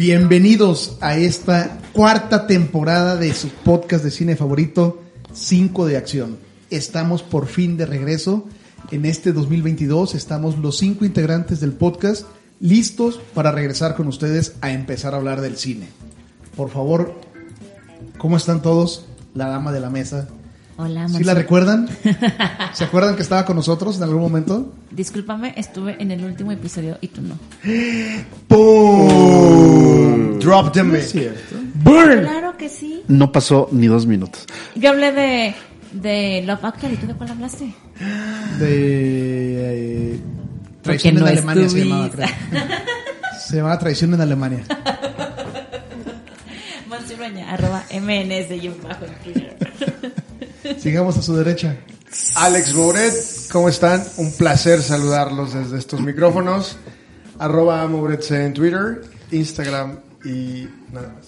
Bienvenidos a esta cuarta temporada de su podcast de cine favorito, 5 de acción. Estamos por fin de regreso. En este 2022 estamos los cinco integrantes del podcast listos para regresar con ustedes a empezar a hablar del cine. Por favor, ¿cómo están todos? La dama de la mesa. Hola, ¿Sí Monse. la recuerdan? ¿Se acuerdan que estaba con nosotros en algún momento? Discúlpame, estuve en el último episodio y tú no. ¡Pum! Drop the No mic. cierto. Claro que sí. No pasó ni dos minutos. Yo hablé de, de Love Actually. ¿Tú de cuál hablaste? De eh, traición no en Alemania se llamaba, creo. Se llamaba traición en Alemania. Monsurueña, arroba MNS y bajo en Twitter. Sigamos a su derecha. Alex Mouret, ¿cómo están? Un placer saludarlos desde estos micrófonos. Arroba Mouret en Twitter, Instagram y nada más.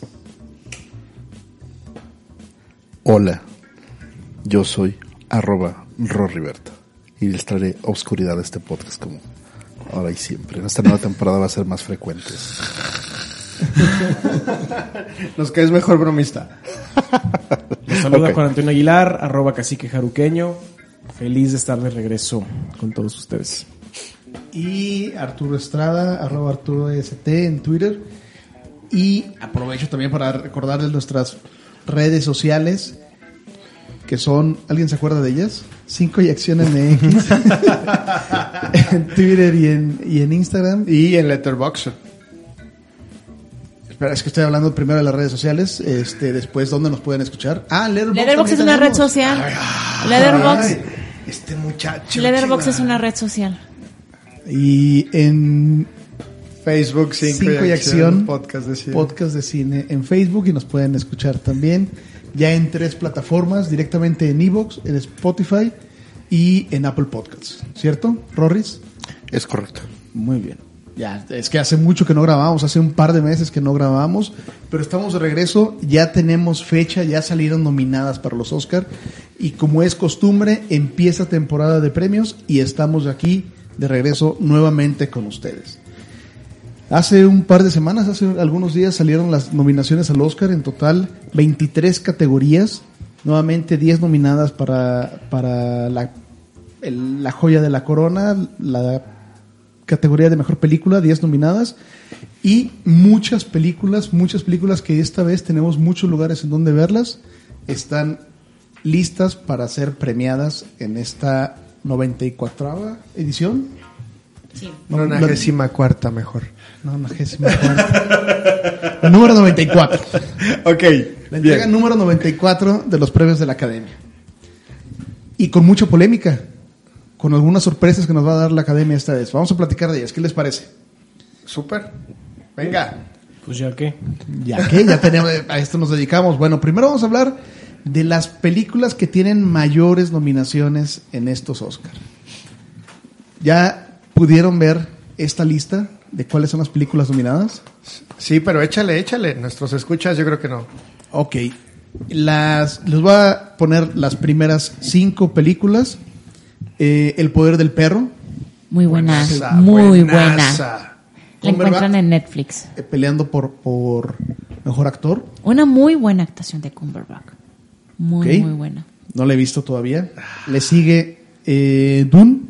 Hola, yo soy arroba Roriberta y les traeré oscuridad a este podcast como ahora y siempre. En esta nueva temporada va a ser más frecuente. Nos caes mejor bromista. Los saluda Ok. Juan Antonio Aguilar, arroba cacique jaruqueño. Feliz de estar de regreso con todos ustedes. Y Arturo Estrada, arroba Arturo ST en Twitter. Y aprovecho también para recordarles nuestras redes sociales, que son, ¿alguien se acuerda de ellas? 5 y Acción MX. en Twitter y en, y en Instagram. Y en Letterboxd. Espera, es que estoy hablando primero de las redes sociales. Este, después, ¿dónde nos pueden escuchar? Ah, Letterboxd. Letterboxd es una red social. Letterboxd, Ay, este muchacho. Letterboxd es una red social. Y en Facebook 5 5 y, y acción, Acción, podcast de cine. podcast de cine en Facebook y nos pueden escuchar también ya en tres plataformas, directamente en Evox, en Spotify y en Apple Podcasts, ¿cierto? Rorris. Es correcto. Muy bien. Ya, es que hace mucho que no grabamos, hace un par de meses que no grabamos, pero estamos de regreso, ya tenemos fecha, ya salieron nominadas para los Oscar y como es costumbre, empieza temporada de premios y estamos aquí de regreso nuevamente con ustedes. Hace un par de semanas, hace algunos días salieron las nominaciones al Oscar, en total 23 categorías, nuevamente 10 nominadas para, para la, la joya de la corona, la categoría de mejor película, 10 nominadas, y muchas películas, muchas películas que esta vez tenemos muchos lugares en donde verlas, están listas para ser premiadas en esta 94 edición. Sí. No, décima cuarta mejor. no, nonagésima cuarta. Número 94. Ok, La entrega bien. número 94 de los premios de la Academia. Y con mucha polémica. Con algunas sorpresas que nos va a dar la Academia esta vez. Vamos a platicar de ellas. ¿Qué les parece? Súper. Venga. Pues ya que. Ya que ya tenemos, a esto nos dedicamos. Bueno, primero vamos a hablar de las películas que tienen mayores nominaciones en estos Oscar. ¿Ya pudieron ver esta lista de cuáles son las películas nominadas? Sí, pero échale, échale. Nuestros escuchas yo creo que no. Ok. Las, les voy a poner las primeras cinco películas. Eh, El poder del perro, Muy buena, Buenaza, muy buena. buenaza. La encuentran en Netflix. eh, peleando por, por mejor actor. Una muy buena actuación de Cumberbatch. Muy, Ok. muy buena. No la he visto todavía. Le sigue eh, Dune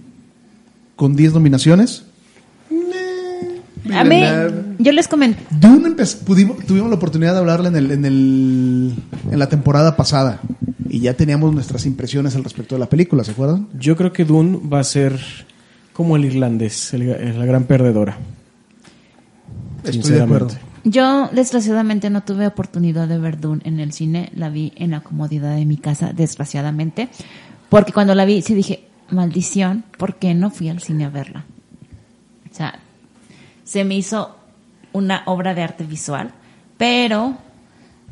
con 10 nominaciones. A mí, yo les comenté. Dune pudimos, tuvimos la oportunidad de hablarla en, el, en, el, en la temporada pasada y ya teníamos nuestras impresiones al respecto de la película, ¿se acuerdan? Yo creo que Dune va a ser como el irlandés, el- el- la gran perdedora. Estoy de acuerdo. Yo, desgraciadamente, no tuve oportunidad de ver Dune en el cine. La vi en la comodidad de mi casa, desgraciadamente. Porque cuando la vi, sí dije, maldición, ¿por qué no fui al cine a verla? O sea, se me hizo una obra de arte visual, pero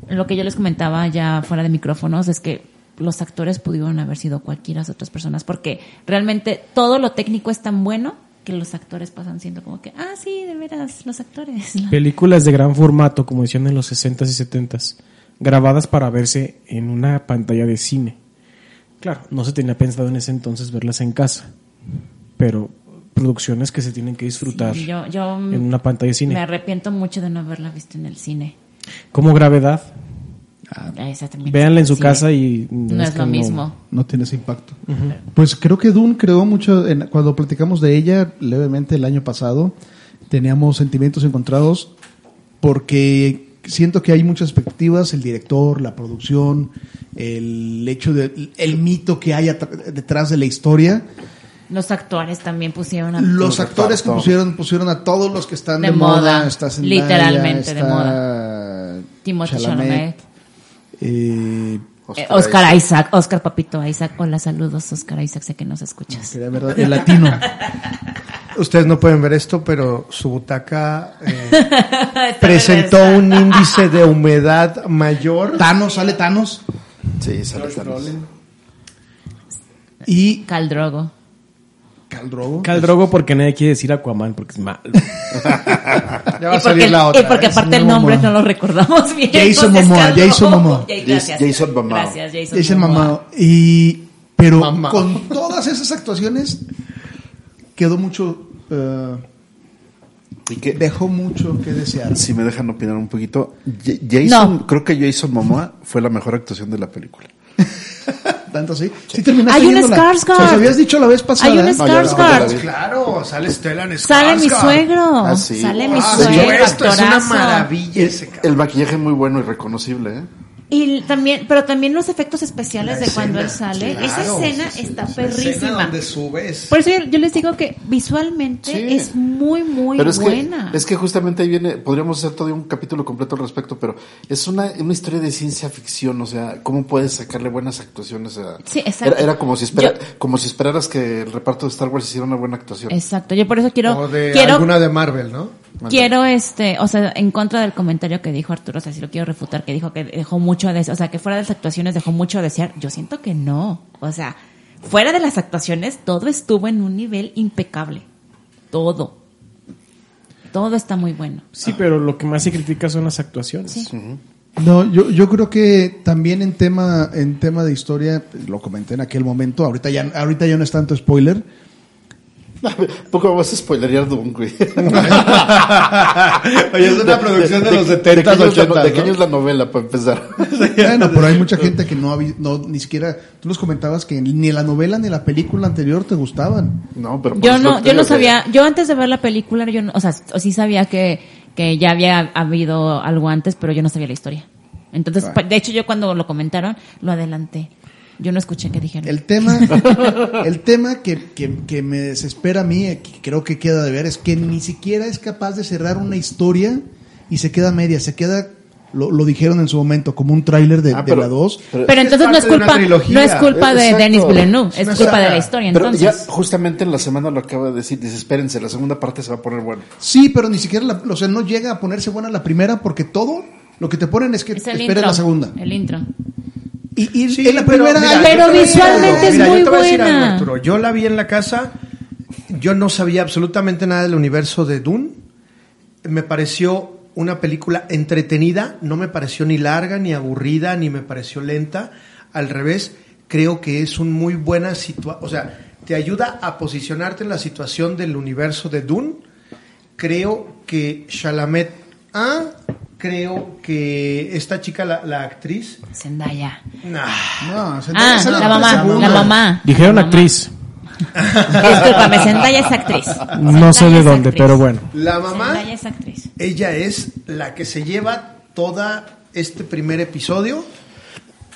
lo que yo les comentaba ya fuera de micrófonos es que los actores pudieron haber sido cualquiera de otras personas, porque realmente todo lo técnico es tan bueno que los actores pasan siendo como que, ah, sí, de veras, los actores. Películas de gran formato, como decían en los 60s y 70s, grabadas para verse en una pantalla de cine. Claro, no se tenía pensado en ese entonces verlas en casa, pero producciones que se tienen que disfrutar Sí, yo, yo en una pantalla de me cine. arrepiento mucho de no haberla visto en el cine. Como gravedad, Ah, véanla en su casa y No es que lo mismo. No tiene ese impacto. Pues creo que Dune creó mucho, en- cuando platicamos de ella levemente el año pasado, teníamos sentimientos encontrados porque siento que hay muchas expectativas, el director, la producción, el hecho de, el mito que hay detrás de la historia. Los actores también pusieron a... Los actores que pusieron, pusieron a todos los que están de, De moda. moda, Está Zendaya, literalmente de moda. Timothée Chalamet, eh, eh, Oscar Isaac, Oscar Papito Isaac. Hola, saludos Oscar Isaac, sé que nos escuchas. quería ver el latino. Ustedes no pueden ver esto, pero su butaca eh, presentó un índice de humedad mayor. Thanos, sale Thanos. Sí, sale Thanos. Y Cal Drogo. Khal Drogo. Cal Drogo porque nadie quiere decir Aquaman porque es malo. Ya va Y a salir porque, la otra. y porque ¿eh? aparte el Momoa. nombre no lo recordamos bien. Jason Momoa. Jason Momoa. Jason Momoa. Gracias, Jason, Jason Momoa. Momoa. Y, pero Mamá. con todas esas actuaciones quedó mucho, eh, ¿Y qué? dejó mucho que desear. Si me dejan opinar un poquito, Jason, No. creo que Jason Momoa fue la mejor actuación de la película. Tanto así. Sí terminaste Hay un. Skarsgård. Nos habías dicho la vez pasada. Hay un ¿eh? No, no Skarsgård. vi. Claro, sale Stellan Sale mi suegro. Ah, sí. Sale mi Ah, suegro, sí, esto es una maravilla ese cabrón. El maquillaje muy bueno y reconocible, ¿eh? Y también, pero también los efectos especiales La de cuando él escena, sale. claro, Esa escena sí, está La escena perrísima. donde subes. Por eso yo, yo les digo que visualmente Sí. es muy, muy pero es buena. que es que justamente ahí viene, podríamos hacer todo un capítulo completo al respecto, pero es una, una historia de ciencia ficción, o sea, ¿cómo puedes sacarle buenas actuaciones a Sí, exacto. Era, era como si espera, Yo- como si esperaras que el reparto de Star Wars hiciera una buena actuación. Exacto. Yo por eso quiero, o de quiero, alguna de Marvel, ¿no? Quiero este, o sea, en contra del comentario que dijo Arturo, o sea, si lo quiero refutar, que dijo que dejó mucho a desear, o sea, que fuera de las actuaciones dejó mucho a desear. Yo siento que no. O sea, fuera de las actuaciones, todo estuvo en un nivel impecable. Todo. Todo está muy bueno. Sí, pero lo que más se critica son las actuaciones. Sí. No, yo, yo creo que también en tema, en tema de historia, lo comenté en aquel momento, ahorita ya, ahorita ya no es tanto spoiler. Poco vas a spoilerear Doom, güey. Oye, es una producción de los 70s, ¿De qué año es la- 80s, ¿De qué ¿no? año es la novela, para empezar? Bueno, pero hay mucha gente que no, no ni siquiera, tú nos comentabas que ni la novela ni la película anterior te gustaban. No, pero... Yo no, que yo no que- sabía, yo antes de ver la película, yo no, o sea, sí sabía que, que ya había habido algo antes, pero yo no sabía la historia. Entonces, pa- de hecho, yo cuando lo comentaron, lo adelanté. Yo no escuché qué dijeron. El tema, el tema que, que, que me desespera a mí, eh, que creo que queda de ver, es que ni siquiera es capaz de cerrar una historia y se queda media, se queda, lo, lo dijeron en su momento, como un tráiler de, Ah, de la 2. pero- pero entonces no es de culpa, no es culpa de Exacto. Denis Villeneuve, Es es culpa de la historia. Pero ya Entonces, justamente en la semana lo acaba de decir, dice, espérense, la segunda parte se va a poner buena. Sí, pero ni siquiera, la- o sea, no llega a ponerse buena la primera porque todo lo que te ponen es que es esperes intro. la segunda. El intro. Y, y Sí, en la pero primera mira, Pero visualmente es Mira, yo muy te voy a decir algo, buena. Arturo. Yo la vi en la casa, yo no sabía absolutamente nada del universo de Dune. Me pareció una película entretenida, no me pareció ni larga, ni aburrida, ni me pareció lenta. Al revés, creo que es un muy buena situación, o sea, te ayuda a posicionarte en la situación del universo de Dune. Creo que Chalamet, ah, creo que esta chica, la, la actriz, Zendaya. nah, No, Ah, esa es la mamá, segunda. la mamá. Dijeron La mamá. actriz. Discúlpame, Zendaya es actriz. No sé Zendaya de dónde, actriz. pero bueno. la mamá... Zendaya es actriz. Ella es la que se lleva toda este primer episodio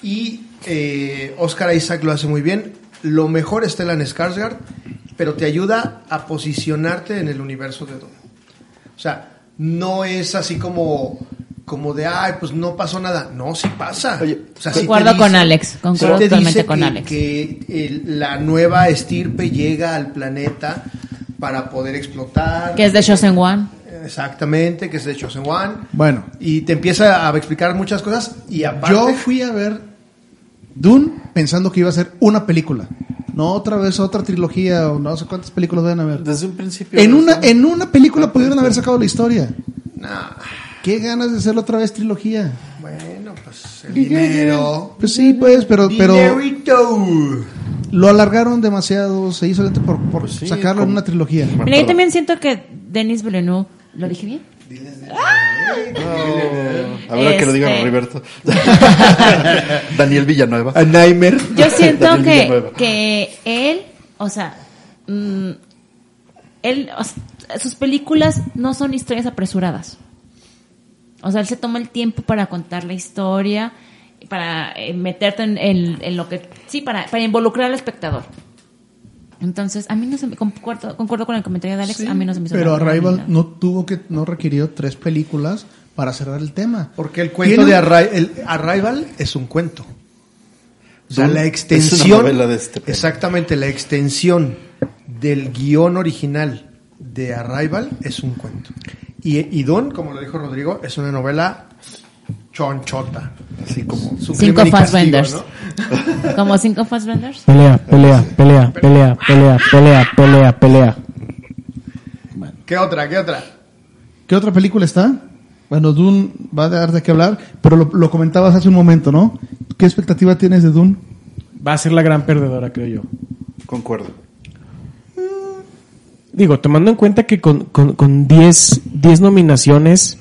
y eh, Oscar Isaac lo hace muy bien. Lo mejor es Stellan Skarsgård, pero te ayuda a posicionarte en el universo de Dune. O sea, no es así como como de, ay, pues no pasó nada. No, sí pasa. Oye, o sea, sí te Concuerdo con Alex, concuerdo sí totalmente con que- Alex. Que el- la nueva estirpe llega al planeta para poder explotar. Que es de Chosen One. Exactamente, que es de Chosen One. Bueno, Y te empieza a explicar muchas cosas y aparte... yo fui a ver Dune pensando que iba a ser una película. No otra vez otra trilogía o no sé cuántas películas deben haber. Desde un principio. En una, ¿no? en una película pudieron haber sacado la historia. Nah, Qué ganas de hacerlo otra vez trilogía. bueno, pues el dinero... Pues sí, pues, pero, pero Dinerito. Lo alargaron demasiado, se hizo lento por, por sí, sacarlo en una trilogía. Mira, yo también siento que Denis Villeneuve, ¿lo dije bien? A ver, que lo diga Este- Roberto. Daniel Villanueva. A Nightmare. Yo siento que, que él, o sea, mm, él, o sea, sus películas no son historias apresuradas. O sea, él se toma el tiempo para contar la historia, para eh, meterte en, en- en lo que, sí, para, para involucrar al espectador. Entonces, a mí no se me, concuerdo, concuerdo con el comentario de Alex, Sí, a mí no se me hizo pero Arrival no tuvo que, no requirió tres películas para cerrar el tema. Porque el cuento Tiene de Arri- el Arrival es un cuento. O sea, la es extensión. una novela de este exactamente, la extensión del guion original de Arrival es un cuento. Y, y Don, como lo dijo Rodrigo, es una novela chonchota. Así como. Su Cinco Fassbenders. ¿no? Como cinco Fassbenders. Pelea, pelea, pelea, pelea, pelea, pelea, pelea, pelea. ¿Qué otra? ¿Qué otra? ¿Qué otra película está? Bueno, Dune va a dar de qué hablar, pero lo, lo comentabas hace un momento, ¿no? ¿Qué expectativa tienes de Dune? Va a ser la gran perdedora, creo yo. Concuerdo. Digo, tomando en cuenta que con, con, con 10, 10 nominaciones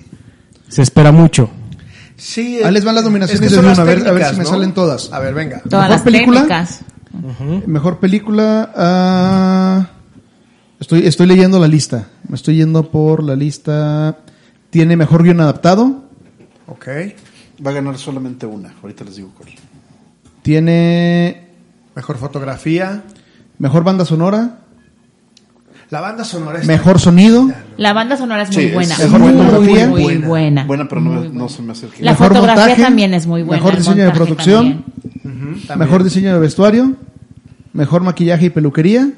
se espera mucho. Sí, Ahí les van las nominaciones es que de las a ver- a ver si me salen todas. A ver, venga. Todas ¿Mejor las película? técnicas. Mejor película. ah, estoy, estoy leyendo la lista. Me estoy yendo por la lista. Tiene mejor guion adaptado. Ok. Va a ganar solamente una. Ahorita les digo cuál. Tiene Mejor fotografía. mejor banda sonora. La banda sonora es Mejor sonido. La banda sonora es Sí, muy es- buena. es muy, fotografía. muy Buena. buena. Buena, pero no, Muy me- buena. no se me acerca. La Mejor fotografía montaje, también es muy buena. mejor el diseño de montaje producción. también. Mejor diseño de vestuario. Mejor maquillaje y peluquería.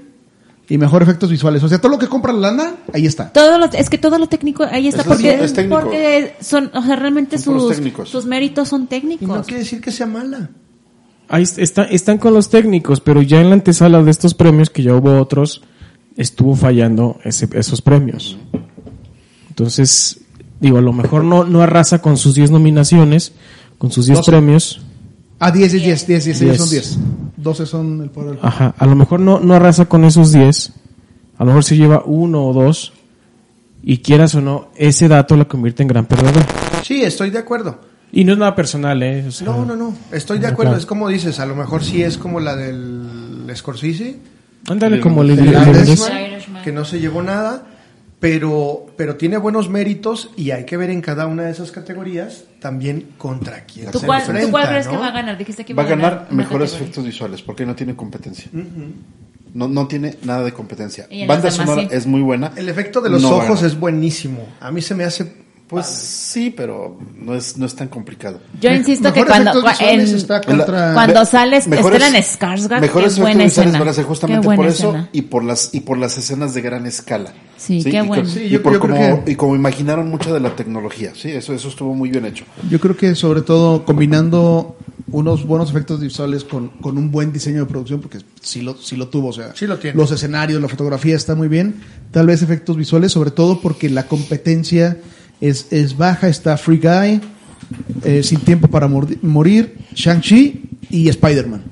Y mejor efectos visuales. O sea, todo lo que compra la lana, ahí está. Todo lo, es que todo lo técnico ahí está Es- porque, es técnico. porque son, o sea, realmente Son puros sus, técnicos. sus méritos son Y no técnicos. quiere decir que sea mala. Ahí est- está, están con los técnicos, pero ya en la antesala de estos premios, que ya hubo otros, estuvo fallando ese- esos premios. Entonces, digo, a lo mejor no, no arrasa con sus 10 nominaciones, con sus 10 Doce. premios. Ah, 10, 10, 10, 10, 10, Diez. son 10. 12 son el poder. Ajá, a lo mejor no, no arrasa con esos 10. A lo mejor se lleva uno o dos. Y quieras o no, ese dato lo convierte en gran perdedor. Sí, estoy de acuerdo. Y no es nada personal, ¿eh? O sea, No, no, no. Estoy de acuerdo. claro. Es como dices, a lo mejor sí es como la del Scorsese. Ándale como le El. El Irishman. que no se llevó nada, pero, pero tiene buenos méritos y hay que ver en cada una de esas categorías también contra quién ¿Tú se cuál, tú enfrenta, cuál crees ¿no? que va a ganar? Dijiste que Va a ganar mejores categoría. efectos visuales porque no tiene competencia. no, no tiene nada de competencia. Banda sonora sí. es muy buena. El efecto de los No ojos es buenísimo. A mí se me hace... Pues sí, pero no es, no es tan complicado. Yo insisto que cuando, en- está contra... Cuando sales mejores- Stellan Skarsgård, Mejores qué buena escena. van a ser Qué justamente buena por eso escena. y por las y por las escenas de gran escala. Sí, qué y con- bueno. Sí, y por yo como, que- y como imaginaron mucha de la tecnología, sí, eso eso estuvo muy bien hecho. Yo creo que sobre todo combinando unos buenos efectos visuales con, con un buen diseño de producción, porque sí lo, sí lo tuvo, o sea, Sí lo tiene. los escenarios, la fotografía está muy bien, tal vez efectos visuales, sobre todo porque la competencia es, es baja, está Free Guy, eh, Sin Tiempo para Morir, Shang-Chi y Spider-Man.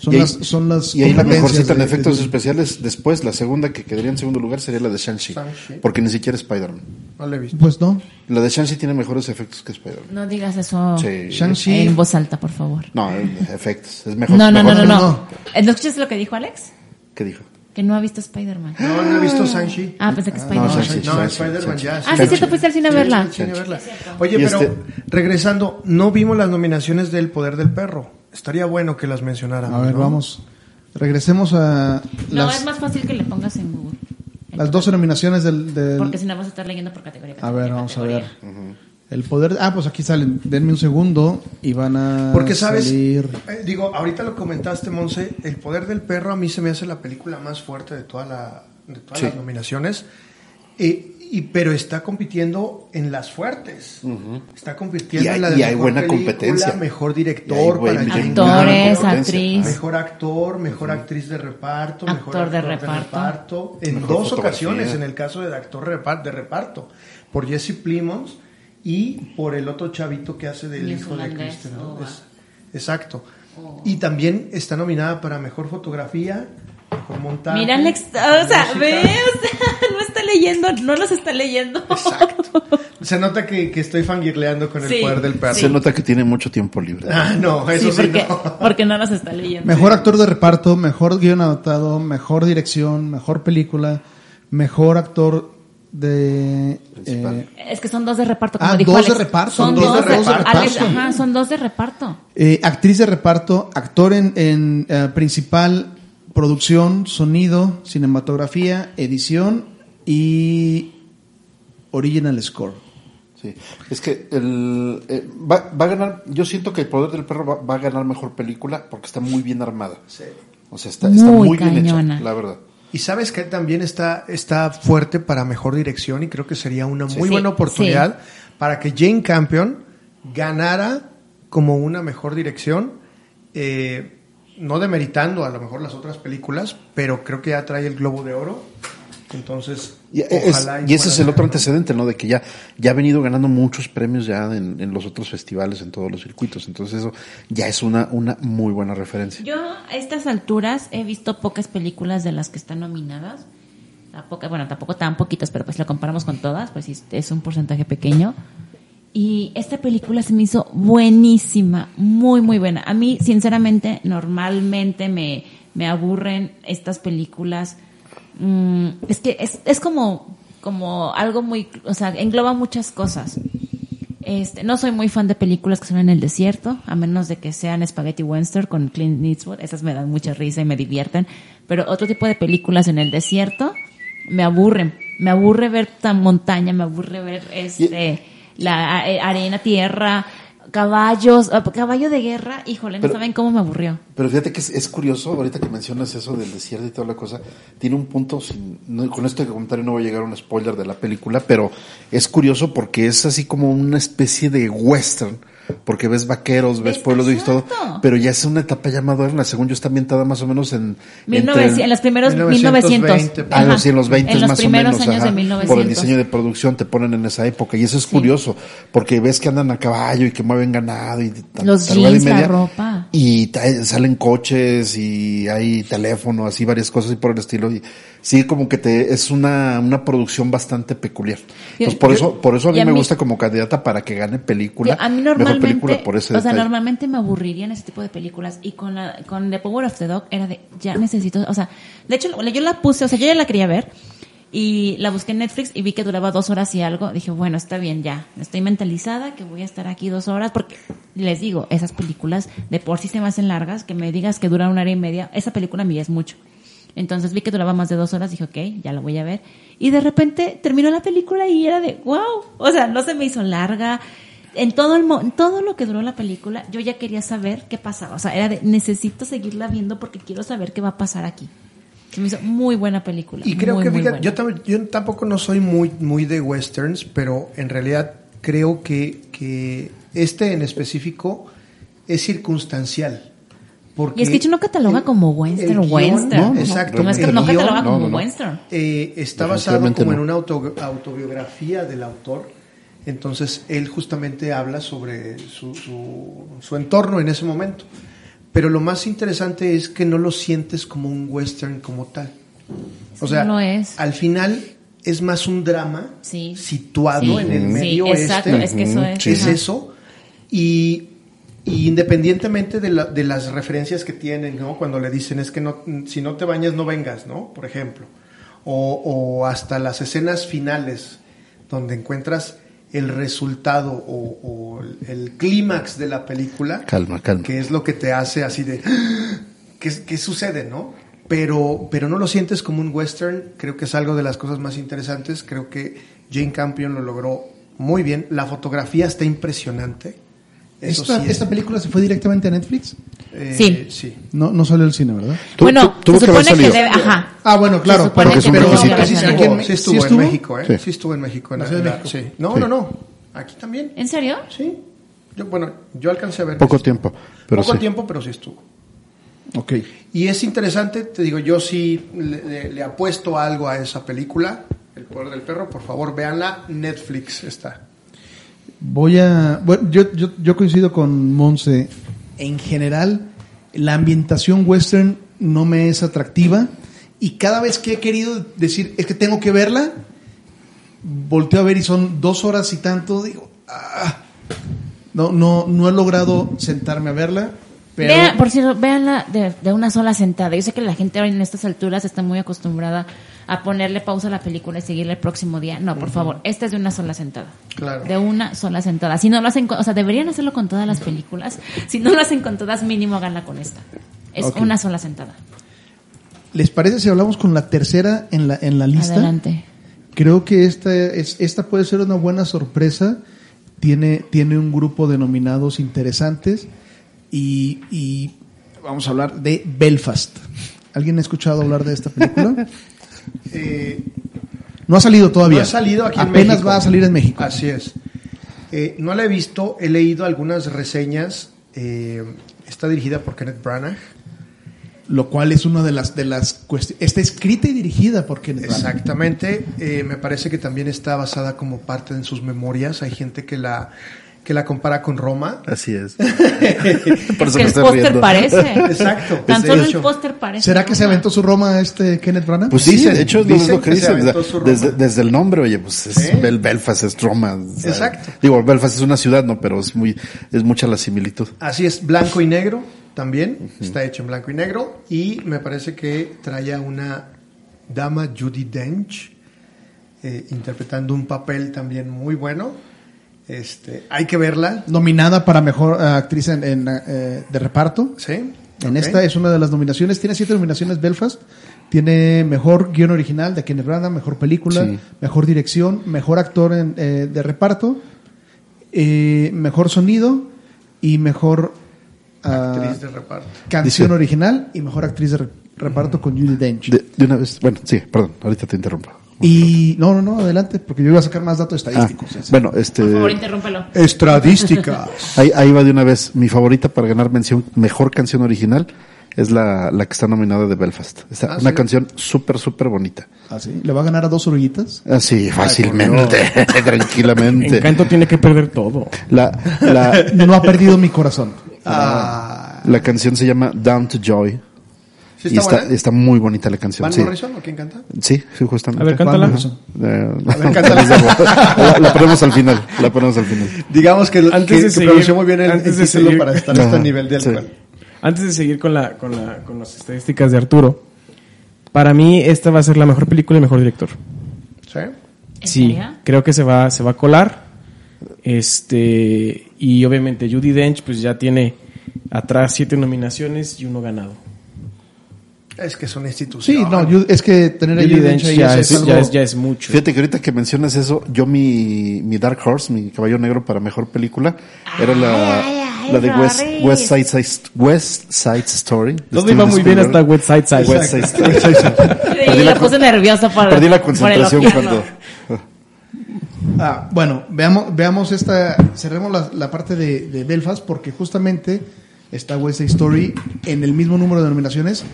Son, y ahí, las, son las y ahí la mejorcita en de- efectos de- especiales. Después, la segunda que quedaría en segundo lugar sería la de Shang-Chi. Porque ni siquiera Spider-Man. No le he visto. Pues no, La de Shang-Chi tiene mejores efectos que Spider-Man. No digas eso Sí. Shang-Chi... en voz alta, por favor. No, eh, efectos. Es mejor. No, no, no, mejor- no, no. no. ¿No escuchas lo que dijo Alex? ¿Qué dijo? Que no ha visto Spider-Man. No, no he visto Shang-Chi. Ah, pensé que no, Spider-Man. No, Shang-Chi, Spider-Man ya. Ah, sí, cierto, fuiste al cine a verla. Oye, pero este- regresando, no vimos las nominaciones del Poder del Perro. Estaría bueno que las mencionáramos. A ver, ¿no? vamos. Regresemos a No, las, es más fácil que le pongas en Google. las 12 nominaciones del... del- Porque si no vas a estar leyendo por categoría. A ver, categoría, vamos a ver. categoría. El poder... Ah, pues aquí salen. Denme un segundo y van a Porque, ¿sabes? salir... Eh, digo, ahorita lo comentaste, Monse, El Poder del Perro a mí se me hace la película más fuerte de, toda la, de todas Sí. las nominaciones. Eh, y, pero está compitiendo en las fuertes. Está compitiendo Y hay- en la de y hay mejor buena película, competencia. mejor director, buen- para Actores, actriz. Mejor actor, mejor actriz de reparto, mejor Actor de actor reparto. en Mejor dos fotografía. ocasiones, en el caso de actor de reparto, por Jesse Plimons y por el otro chavito que hace del hijo de Kristen. ¿no? oh, Es- exacto. Y también está nominada para mejor fotografía, mejor montaje. Mira, Alex, o sea, ve, o sea, no está leyendo, no los está leyendo. Exacto. Se nota que, que estoy fangirleando con el poder del perro. Se nota que tiene mucho tiempo libre. Ah, no, eso Sí, sí, porque, no. porque no los está leyendo. Mejor actor de reparto, mejor guion adaptado, mejor dirección, mejor película, mejor actor de... Eh, Es que son dos de reparto, como Ah, dijo dos de reparto, Son dos de dos de reparto. Alex, ajá, son dos de reparto. eh, actriz de reparto, actor en, en, eh, principal, producción, sonido, cinematografía, edición y original score. Sí. Es que el, eh, va, va a ganar, yo siento que el poder del perro va, va a ganar mejor película porque está muy bien armada. O sea, está, está Muy muy bien cañona. hecha, la verdad. Y sabes que también está, está fuerte para mejor dirección y creo que sería una muy Sí, buena oportunidad para que Jane Campion ganara como una mejor dirección, eh, no demeritando a lo mejor las otras películas, pero creo que ya trae el Globo de Oro. Entonces, Y, es- ojalá y ese es el otro antecedente, ¿no? De que ya, ya ha venido ganando muchos premios ya en, en los otros festivales, en todos los circuitos. Entonces eso ya es una, una muy buena referencia. Yo a estas alturas he visto pocas películas de las que están nominadas. Tampoco, bueno, tampoco tan poquitas, pero pues si la comparamos con todas, pues sí, es un porcentaje pequeño. Y esta película se me hizo buenísima, muy, muy buena. A mí, sinceramente, normalmente me, me aburren estas películas. Mm, es que es, es como, como algo muy, o sea, engloba muchas cosas. Este, no soy muy fan de películas que son en el desierto, a menos de que sean Spaghetti Western con Clint Eastwood. Esas me dan mucha risa y me divierten. Pero otro tipo de películas en el desierto me aburren. Me aburre ver tan montaña, me aburre ver este, la eh, arena, tierra, caballos, ah, caballo de guerra. Híjole, no Pero- saben cómo me aburrió. Pero fíjate que es, es curioso, ahorita que mencionas eso del desierto y toda la cosa, tiene un punto, sin, no- con este comentario no voy a llegar a un spoiler de la película, pero es curioso porque es así como una especie de western, porque ves vaqueros, ves Es- pueblos y todo, pero ya es una etapa ya moderna, según yo está ambientada más o menos en... 1900, entre- en los primeros 1920, 1900. Ah, no, sí, en los 20 En los más primeros o menos. años ajá, de 1900. Por el diseño de producción te ponen en esa época. Y eso es curioso, porque ves que andan a caballo y que mueven ganado y tal- Los tarugada jeans, la ropa. Y salen coches y hay teléfono, así varias cosas y por el estilo. Y sí, como que te es una, una producción bastante peculiar. Entonces, por Yo- eso, por eso a mí a me mí- gusta como candidata para que gane película. A mí mejor normalmente, película por ese o sea, detalle. normalmente me aburriría en ese tipo de películas y con la, con The Power of the Dog era de, ya necesito, o sea, de hecho yo la puse, o sea, yo ya la quería ver y la busqué en Netflix y vi que duraba dos horas y algo, dije, bueno, está bien, ya, estoy mentalizada que voy a estar aquí dos horas porque les digo, esas películas de por sí se me hacen largas, que me digas que duran una hora y media, esa película a mí es mucho. Entonces vi que duraba más de dos horas, dije, ok, ya la voy a ver. Y de repente terminó la película y era de, wow, o sea, no se me hizo larga. En todo, el mo- en todo lo que duró la película, yo ya quería saber qué pasaba. O sea, era de, necesito seguirla viendo porque quiero saber qué va a pasar aquí. Se me hizo muy buena película. Y creo muy, que, muy yo, yo tampoco no soy muy, muy de westerns, pero en realidad creo que, que este en específico es circunstancial. Porque Y es que hecho no cataloga el- como western, guión- western. no, No, exacto. No, es que no cataloga como no, no. western. eh, está basado como en una auto- autobiografía del autor. Entonces, él justamente habla sobre su, su- su entorno en ese momento. Pero lo más interesante es que no lo sientes como un western como tal. O Sí, sea, no es. al final es más un drama Sí. situado Sí, en el sí, medio exacto, oeste. es que eso es. Es eso. Y, y independientemente de, la- de las referencias que tienen, ¿no? Cuando le dicen es que no, si no te bañas no vengas, ¿no? Por ejemplo. O, o hasta las escenas finales, donde encuentras el resultado o, o el, clímax de la película. Calma, calma. Que es lo que te hace así de... ¿Qué, qué sucede, no? Pero, pero no lo sientes como un western. Creo que es algo de las cosas más interesantes. Creo que Jane Campion lo logró muy bien. La fotografía está impresionante. Eso ¿Esta, sí. esta película se fue directamente a Netflix? Eh, Sí. sí. No, no salió al cine, ¿verdad? Bueno, tu- tuvo se que supone que, salido. debe, ajá. Ah, bueno, claro. Que pero sí, que sí estuvo, en México, ¿eh? Sí. Sí estuvo en México. en ¿La México? sí. No, no, no. Aquí también. ¿En serio? Sí. Yo, bueno, yo alcancé a ver. Poco tiempo, pero Poco sí. tiempo, pero sí estuvo. Ok. Y es interesante, te digo, yo sí le, le- le apuesto algo a esa película, El poder del perro, por favor, véanla, Netflix está. Voy a. Bueno, yo, yo, coincido con Monse. En general, La ambientación western no me es atractiva y cada vez que he querido decir es que tengo que verla, volteo a ver y son dos horas y tanto, digo, ah, no, no, no he logrado sentarme a verla. Pero por cierto, véanla de, de una sola sentada. Yo sé que la gente ahora en estas alturas está muy acostumbrada a ponerle pausa a la película y seguirle el próximo día. No, por favor, esta es de una sola sentada. Claro. De una sola sentada. Si no lo hacen, con- o sea, deberían hacerlo con todas las películas. Si no lo hacen con todas, mínimo háganla con esta. Es una sola sentada. ¿les parece si hablamos con la tercera en la, en la lista? Adelante. Creo que esta, es, esta puede ser una buena sorpresa. Tiene, tiene un grupo de nominados interesantes. Y, y vamos a hablar de Belfast. ¿Alguien ha escuchado hablar de esta película? Eh, no ha salido todavía. No ha salido aquí en Apenas México. va a salir en México. Así es. Eh, no la he visto, he leído algunas reseñas. eh, está dirigida por Kenneth Branagh. Lo cual es una de las, de las cuestiones. Está escrita y dirigida por Kenneth Branagh. Exactamente. eh, me parece que también está basada como parte en sus memorias. Hay gente que la, que la compara con Roma. Así es. Por eso que el póster parece. Exacto. Tan De solo el póster parece. ¿Será que se aventó su Roma este Kenneth Branagh? Pues sí, de hecho es dicen lo que que dicen. Desde, desde el nombre, oye, pues es. Bel- Belfast, es Roma. Exacto. Digo, Belfast es una ciudad, no, pero es muy, es mucha la similitud. Así es, blanco y negro también. Está hecho en blanco y negro. Y me parece que trae a una dama, Judy Dench, eh, interpretando un papel también muy bueno. Este, hay que verla. Nominada para mejor eh, actriz en, en, eh, de reparto. ¿Sí? En esta es una de las nominaciones. Tiene siete nominaciones Belfast. Tiene mejor guion original de Kenneth Branagh, mejor película, Sí. mejor dirección, mejor actor en, eh, de reparto, eh, mejor sonido y mejor ah, Actriz de reparto. canción Dice- original y mejor actriz de re- reparto con Judy Dench. De, de una vez, bueno, sí, perdón, ahorita te interrumpo. Y no, no, no, adelante, porque yo iba a sacar más datos Ah, estadísticos. sé. bueno, este, Por favor, interrúmpelo. Estadísticas. ahí, ahí va de una vez. Mi favorita para ganar mención, mejor canción original, es la, la que está nominada de Belfast. Está Ah, una sí. canción súper, súper bonita. ¿Ah, sí? ¿Le va a ganar a dos oruguitas? Así, fácilmente, tranquilamente. Encanto tiene que perder todo. La, la, No ha perdido mi corazón. Ah, la canción se llama Down to Joy. ¿Sí y está está, buena? está muy bonita la canción. ¿Van Sí, Morrison o quién canta? sí, sí, justamente. A ver, cántala. Eh, A ver, cántala. la, la ponemos al final. La ponemos al final. Digamos que, Antes que- de que seguir- pronunció muy bien el, antes el de seguir- para estar a este Ajá, nivel de sí. alcohol. Antes de seguir con, la, con, la, con las estadísticas de Arturo, para mí esta va a ser la mejor película y mejor director. ¿Sí? ¿En Sí, creo que se va, se va a colar. Este, y obviamente Judy Dench pues ya tiene atrás siete nominaciones y uno ganado. Es que es una institución. Sí, no, yo- es que tener Judy Dench ya es algo- ya es, ya es mucho. Fíjate que ahorita que mencionas eso, yo mi, mi Dark Horse, mi caballo negro para mejor película, era la, Ay, ay, la de West. West, Side, Side- West Side Story. Todo iba muy bien hasta. West Side Side. West Side Story. Sí, Perdí la me puse nerviosa por, Perdí la concentración cuando... Ah, bueno, veamos, veamos esta, cerremos la, la parte de, de Belfast porque justamente está West Side Story en el mismo número de nominaciones.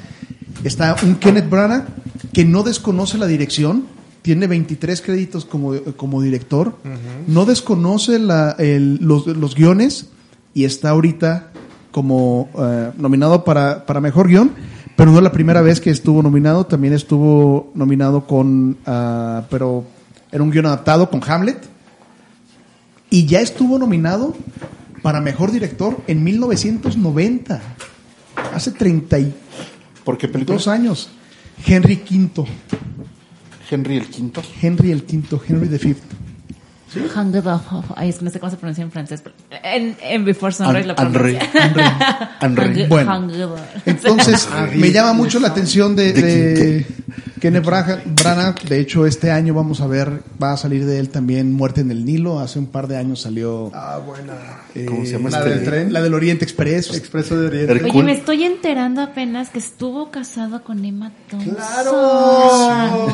Está un Kenneth Branagh que no desconoce la dirección, tiene 23 créditos como, como director, no desconoce la- el- los, los guiones y está ahorita como eh, nominado para, para mejor guion, pero no es la primera vez que estuvo nominado, también estuvo nominado con, ah, pero era un guion adaptado con Hamlet, y ya estuvo nominado para mejor director en 1990, hace 32 ¿Por qué película? años. Henry V, Henry el Quinto. Henry el V, Henry V. Hang up. Ay, es que no sé cómo se pronuncia en francés. pero En, en Before Sunrise lo Henry. pronuncia. Henry. Hang- Bueno. Entonces, me llama mucho la atención de, ¿De de Kenneth Branagh. De hecho, este año vamos a ver, va a salir de él también Muerte en el Nilo. Hace un par de años salió Ah, buena. eh, ¿Cómo se llama la este? del tren, la del Oriente Express. Expreso de Oriente. Hercule. Oye, me estoy enterando apenas que estuvo casado con Emma Thompson. ¡Claro!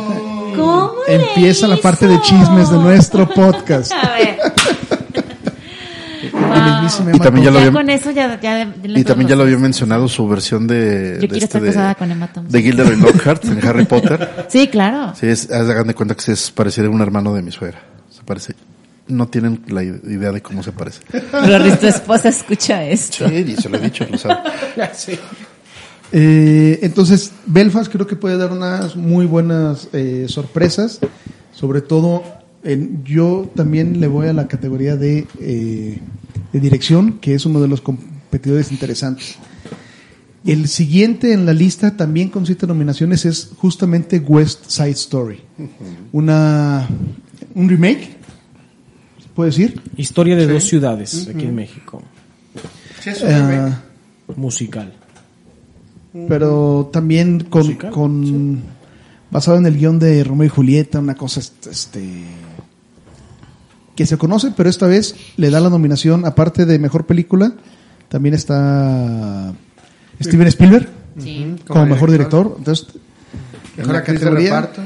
¿Cómo le Empieza la parte de hizo? chismes de nuestro podcast. A ver. Y también ya lo ya había- con eso ya, ya, ya le Y también ya lo puedo- había mencionado su versión de... Yo de quiero estar de- casada con Emma Thompson. De Gilderoy Lockhart en Harry Potter. Sí, claro. Sí, es, hagan de cuenta que se es parecido a un hermano de mi suegra. Se parece. no tienen la idea de cómo se parece. Pero tu esposa escucha esto. Sí, y se lo he dicho, lo sabe. Eh, entonces, Belfast creo que puede dar unas muy buenas eh, sorpresas. Sobre todo, en- yo también le voy a la categoría de, eh, de dirección, que es uno de los competidores interesantes. El siguiente en la lista, también con siete nominaciones, es justamente West Side Story. Una, un remake, ¿se puede decir? Historia de dos ciudades aquí en México. Sí, es un remake. Ah, Musical. pero también con, Musical, con basado en el guion de Romeo y Julieta, una cosa este que se conoce, pero esta vez le da la nominación, aparte de mejor película, también está Steven Spielberg Sí. como, mejor director. Entonces, en la categoría, reparto.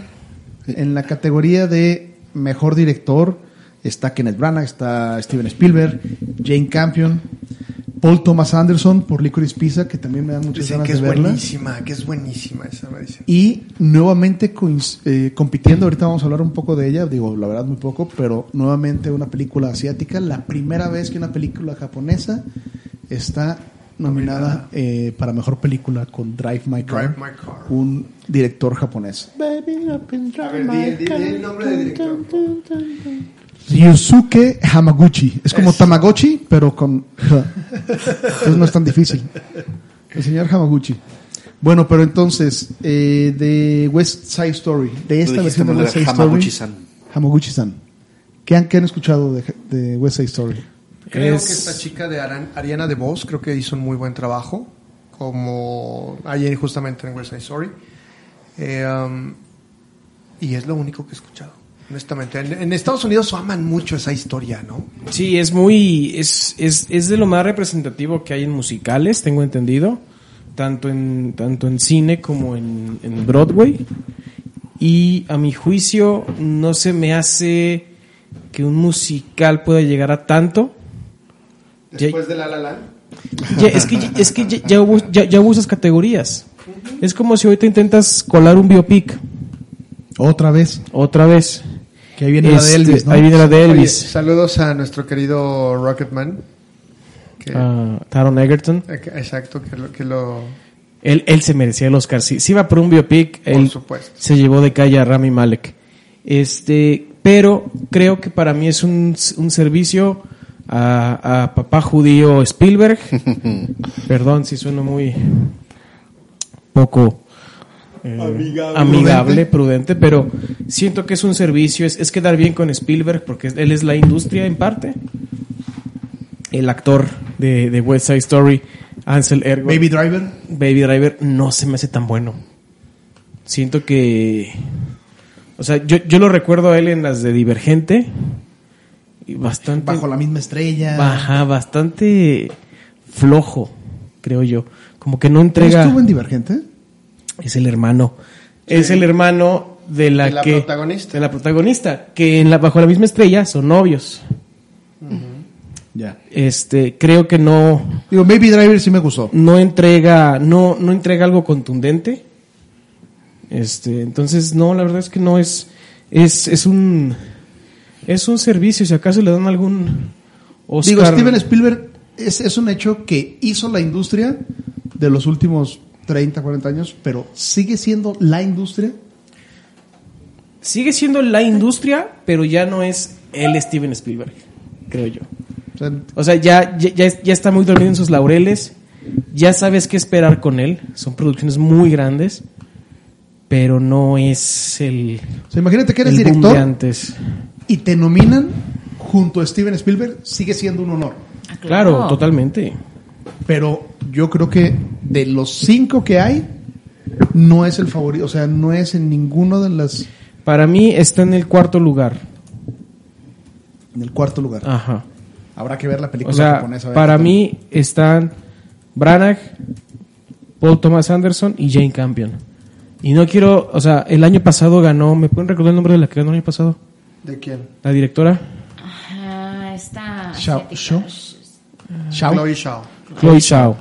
en la categoría de mejor director está Kenneth Branagh, está Steven Spielberg, Jane Campion, Paul Thomas Anderson por Licorice Pizza, que también me da muchas Dicen ganas que de es verla. buenísima, que es buenísima esa, me dicen. Y nuevamente eh, compitiendo, ahorita vamos a hablar un poco de ella, digo, la verdad muy poco, pero nuevamente una película asiática, la primera vez que una película japonesa está nominada eh, para mejor película con Drive My Car, Drive My Car. un director japonés. A ver, di, di- di el nombre del director. Ryusuke Hamaguchi, es como Tamagotchi, pero con. Entonces no es tan difícil. El señor Hamaguchi. Bueno, pero entonces, eh, de West Side Story, de esta versión de West Side Story. Hamaguchi-san. Hamaguchi-san. ¿Qué han, qué han escuchado de, de West Side Story? Creo Es- que esta chica de Aran- Ariana de Vos creo que hizo un muy buen trabajo, como ayer justamente en West Side Story. Eh, um, y es lo único que he escuchado, honestamente. En, en Estados Unidos aman mucho esa historia, ¿no? Sí, es muy. Es, es, es de lo más representativo que hay en musicales, tengo entendido. Tanto en, tanto en cine como en, en Broadway. Y a mi juicio, no se me hace que un musical pueda llegar a tanto. Después de La La Land. Ya, es que, ya- es que ya, ya hubo, ya, ya hubo esas categorías. Es como si ahorita intentas colar un biopic Otra vez. otra vez. Que ahí viene la de Este, Elvis, ¿no? Ahí viene la de Oye, Elvis. saludos a nuestro querido Rocketman. Que, a Taron Egerton. eh, exacto, que lo, que lo Él, él se merecía el Oscar. Si, si iba por un biopic, por él supuesto. se llevó de calle a Rami Malek. Este, pero creo que para mí es un, un servicio a, a papá judío Spielberg. Perdón si suena muy poco eh, amigable, prudente, pero siento que es un servicio, es, es quedar bien con Spielberg porque él es la industria en parte. El actor de, de West Side Story, Ansel Elgort. Baby Driver. Baby Driver no se me hace tan bueno. Siento que. O sea, yo, yo lo recuerdo a él en las de Divergente. Y bastante. Bajo la misma estrella. Baja, bastante flojo, creo yo. Como que no ¿No entrega. estuvo en Divergente? Es el hermano. Es el hermano de la, De la que. protagonista. De la protagonista. Que en la, bajo la misma estrella son novios. Ya. Este, creo que no. Digo, Baby Driver sí me gustó. no entrega, no, no entrega algo contundente. Este, entonces no, la verdad es que no es, es, es un, es un servicio. Si acaso le dan algún Oscar. Digo, Steven Spielberg es, es un hecho que hizo la industria de los últimos 30, 40 años, pero sigue siendo la industria. sigue siendo la industria, pero ya no es el Steven Spielberg, creo yo. O sea, ya, ya, ya- está muy dormido en sus laureles. Ya sabes qué esperar con él. Son producciones muy grandes, pero no es el, o sea, imagínate que eres director de antes. y te nominan junto a Steven Spielberg, sigue siendo un honor. Ah, Claro, totalmente. Pero yo creo que de los cinco que hay, no es el favorito. O sea, no es en ninguno de las. Para mí está en el cuarto lugar. En el cuarto lugar. Ajá. Habrá que ver la película O sea, japonesa. a ver para mí están Branagh, Paul Thomas Anderson y Jane Campion. Y no quiero, o sea, el año pasado ganó, ¿me pueden recordar el nombre de la que ganó el año pasado? ¿De quién? La directora, Ah, está. Shao. Shao. Chloe Shao. Chloe Zhao.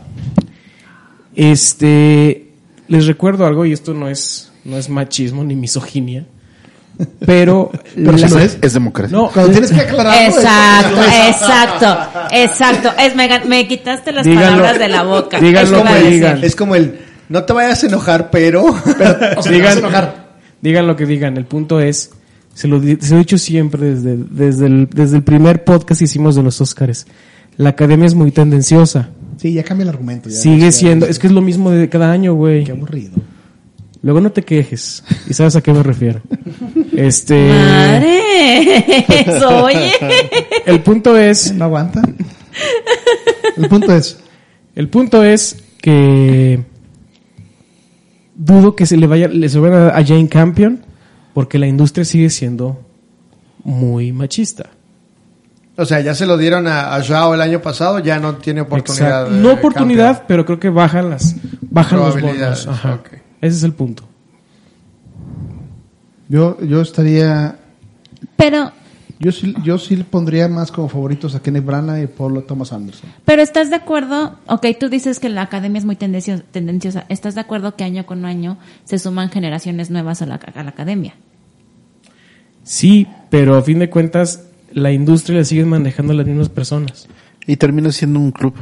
Este, les recuerdo algo y esto no es no es machismo ni misoginia, pero... Pero si lo es. Es democracia. No, Cuando tienes que aclarar algo, Exacto, exacto, exacto. Es, me, me quitaste las Díganlo. palabras de la boca. Díganlo Es lo que iba a decir. digan. Es como el, no te vayas a enojar, pero... o sea, te vas a digan, enojar. digan lo que digan. El punto es, se lo, se lo he dicho siempre desde, desde, el, desde el primer podcast que hicimos de los Óscares. La academia es muy tendenciosa. Sí, ya cambia el argumento. ya. Sigue siendo, es que es lo mismo de cada año, güey. Qué aburrido. Luego no te quejes. Y sabes a qué me refiero. Este, Madre, eso, oye. el punto es, ¿No aguanta? El punto es, el punto es que dudo que se le vaya, le se vaya a Jane Campion porque la industria sigue siendo muy machista. O sea, ya se lo dieron a, a Joao el año pasado, ya no tiene oportunidad. Exacto. de No oportunidad, campeón. pero creo que bajan las bajan los Probabilidades, bonos. Ajá. Ese es el punto. yo, yo estaría, Pero, yo sí, yo sí pondría más como favoritos a Kenneth Branagh y Paul Thomas Anderson. pero ¿estás de acuerdo? Ok, tú dices que la academia es muy tendencio- tendenciosa. ¿Estás de acuerdo que año con año se suman generaciones nuevas a la, a la academia? Sí, pero a fin de cuentas la industria la siguen manejando las mismas personas. Y termina siendo un club.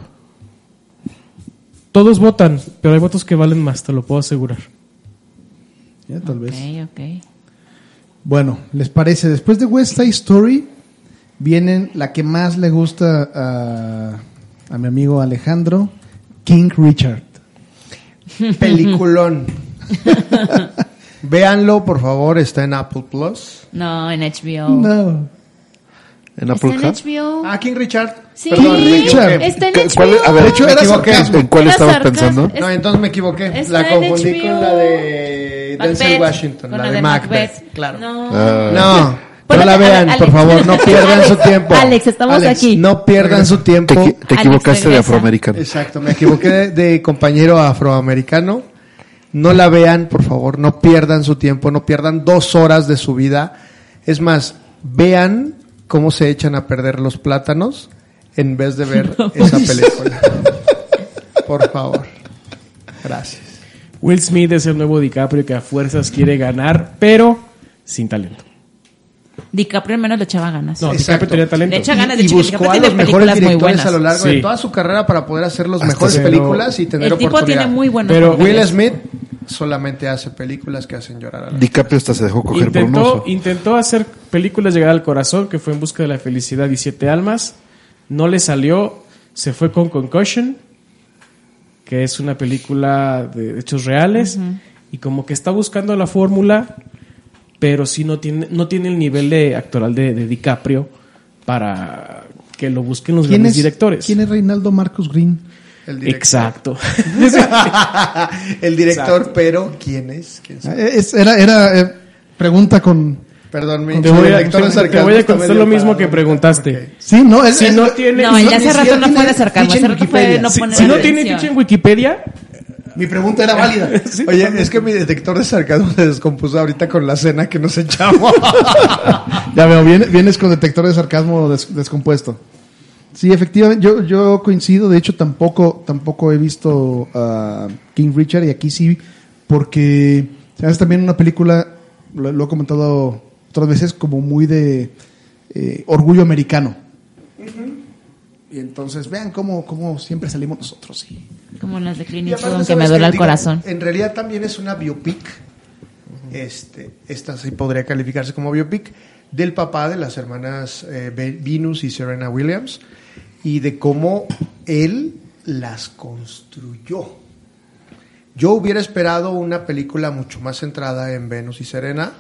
Todos votan, pero hay votos que valen más, te lo puedo asegurar. Ya, tal vez. Ok, ok. Bueno, ¿les parece? Después de West Side Story, vienen la que más le gusta a, a mi amigo Alejandro, King Richard. Peliculón. Véanlo, por favor, está en Apple Plus. No, en HBO. No. En ¿Está Apple en Car. HBO? Ah, King Richard. Sí, Perdón, Richard. está en ¿Qué- HBO. cuál es? A ver, De hecho, me era equivoqué. sarcasmo. ¿En cuál Era estabas sarcasmo. pensando? Es- No, entonces me equivoqué. Está La en confundí con la de Denzel Washington, con la de Macbeth. Claro. No. Ah. No, la vean, Alex. por favor, no pierdan Alex, su tiempo. Alex, estamos aquí. No pierdan su tiempo. Te, equivocaste de afroamericano. Exacto, me equivoqué de, de compañero afroamericano. No la vean, por favor, no pierdan su tiempo, no pierdan dos horas de su vida. Es más, vean cómo se echan a perder los plátanos en vez de ver esa película. Por favor. Gracias. Will Smith es el nuevo DiCaprio que a fuerzas quiere ganar, pero sin talento. DiCaprio al menos le echaba ganas. No, Exacto. DiCaprio tenía talento. Le echa ganas. de Y hecho, buscó DiCaprio a los mejores directores a lo largo Sí. de toda su carrera para poder hacer las mejores películas y tener El tipo oportunidad. tiene muy buenos Pero. Will Smith solamente hace películas que hacen llorar a la DiCaprio hasta se dejó coger por un Intentó, oso. intentó hacer películas llegar al corazón, que fue en busca de la felicidad y siete almas. No le salió, se fue con Concussion, que es una película de hechos reales, y como que está buscando la fórmula, pero sí no tiene, no tiene el nivel de actoral de, de DiCaprio para que lo busquen los ¿Quién grandes es, directores. ¿Quién es Reinaldo Marcos Green? El director. Exacto. El director, Exacto. pero ¿quién es? ¿Quién sabe? es- era era eh, pregunta con... Perdón, mi Te voy a, de te- te sarcasmo voy a contestar lo mismo que preguntaste. Ok. Sí, no, él- Si no tiene, No, si no- hace si rato no tiene fue de sarcasmo. ficha Hace en rato fue Wikipedia. no Si- poner si no atención. tiene ficha en Wikipedia, Mi pregunta era válida. sí, Oye, totalmente. es que mi detector de sarcasmo se descompuso ahorita con la cena que nos echamos. Ya veo, vienes, vienes con detector de sarcasmo des- descompuesto. Sí, efectivamente, yo, yo coincido. De hecho, tampoco, tampoco he visto a King Richard y aquí sí, porque es también una película, lo, lo he comentado otras veces, como muy de eh, orgullo americano. Y entonces, vean cómo, cómo siempre salimos nosotros. sí. Como las de que ¿sabes me duele el Digo, corazón. En realidad también es una biopic. Este, esta sí podría calificarse como biopic del papá de las hermanas eh, Ve- Venus y Serena Williams y de cómo él las construyó. Yo hubiera esperado una película mucho más centrada en Venus y Serena,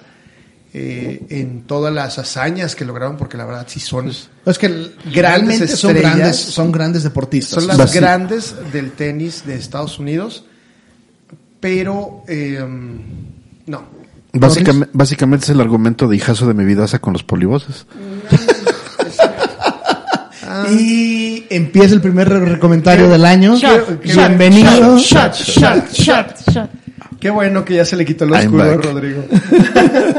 eh, en todas las hazañas que lograron, porque la verdad sí son, Es que realmente son grandes, son grandes deportistas. son las Basi- grandes del tenis de Estados Unidos, pero eh, no. Básicamente, básicamente es el argumento de hijazo de mi vidaza con los polivoces. Y empieza el primer re- recomentario del año. Shot, Bienvenido. Shot, shot, shot, shot. Qué bueno que ya se le quitó el oscuro a. Rodrigo.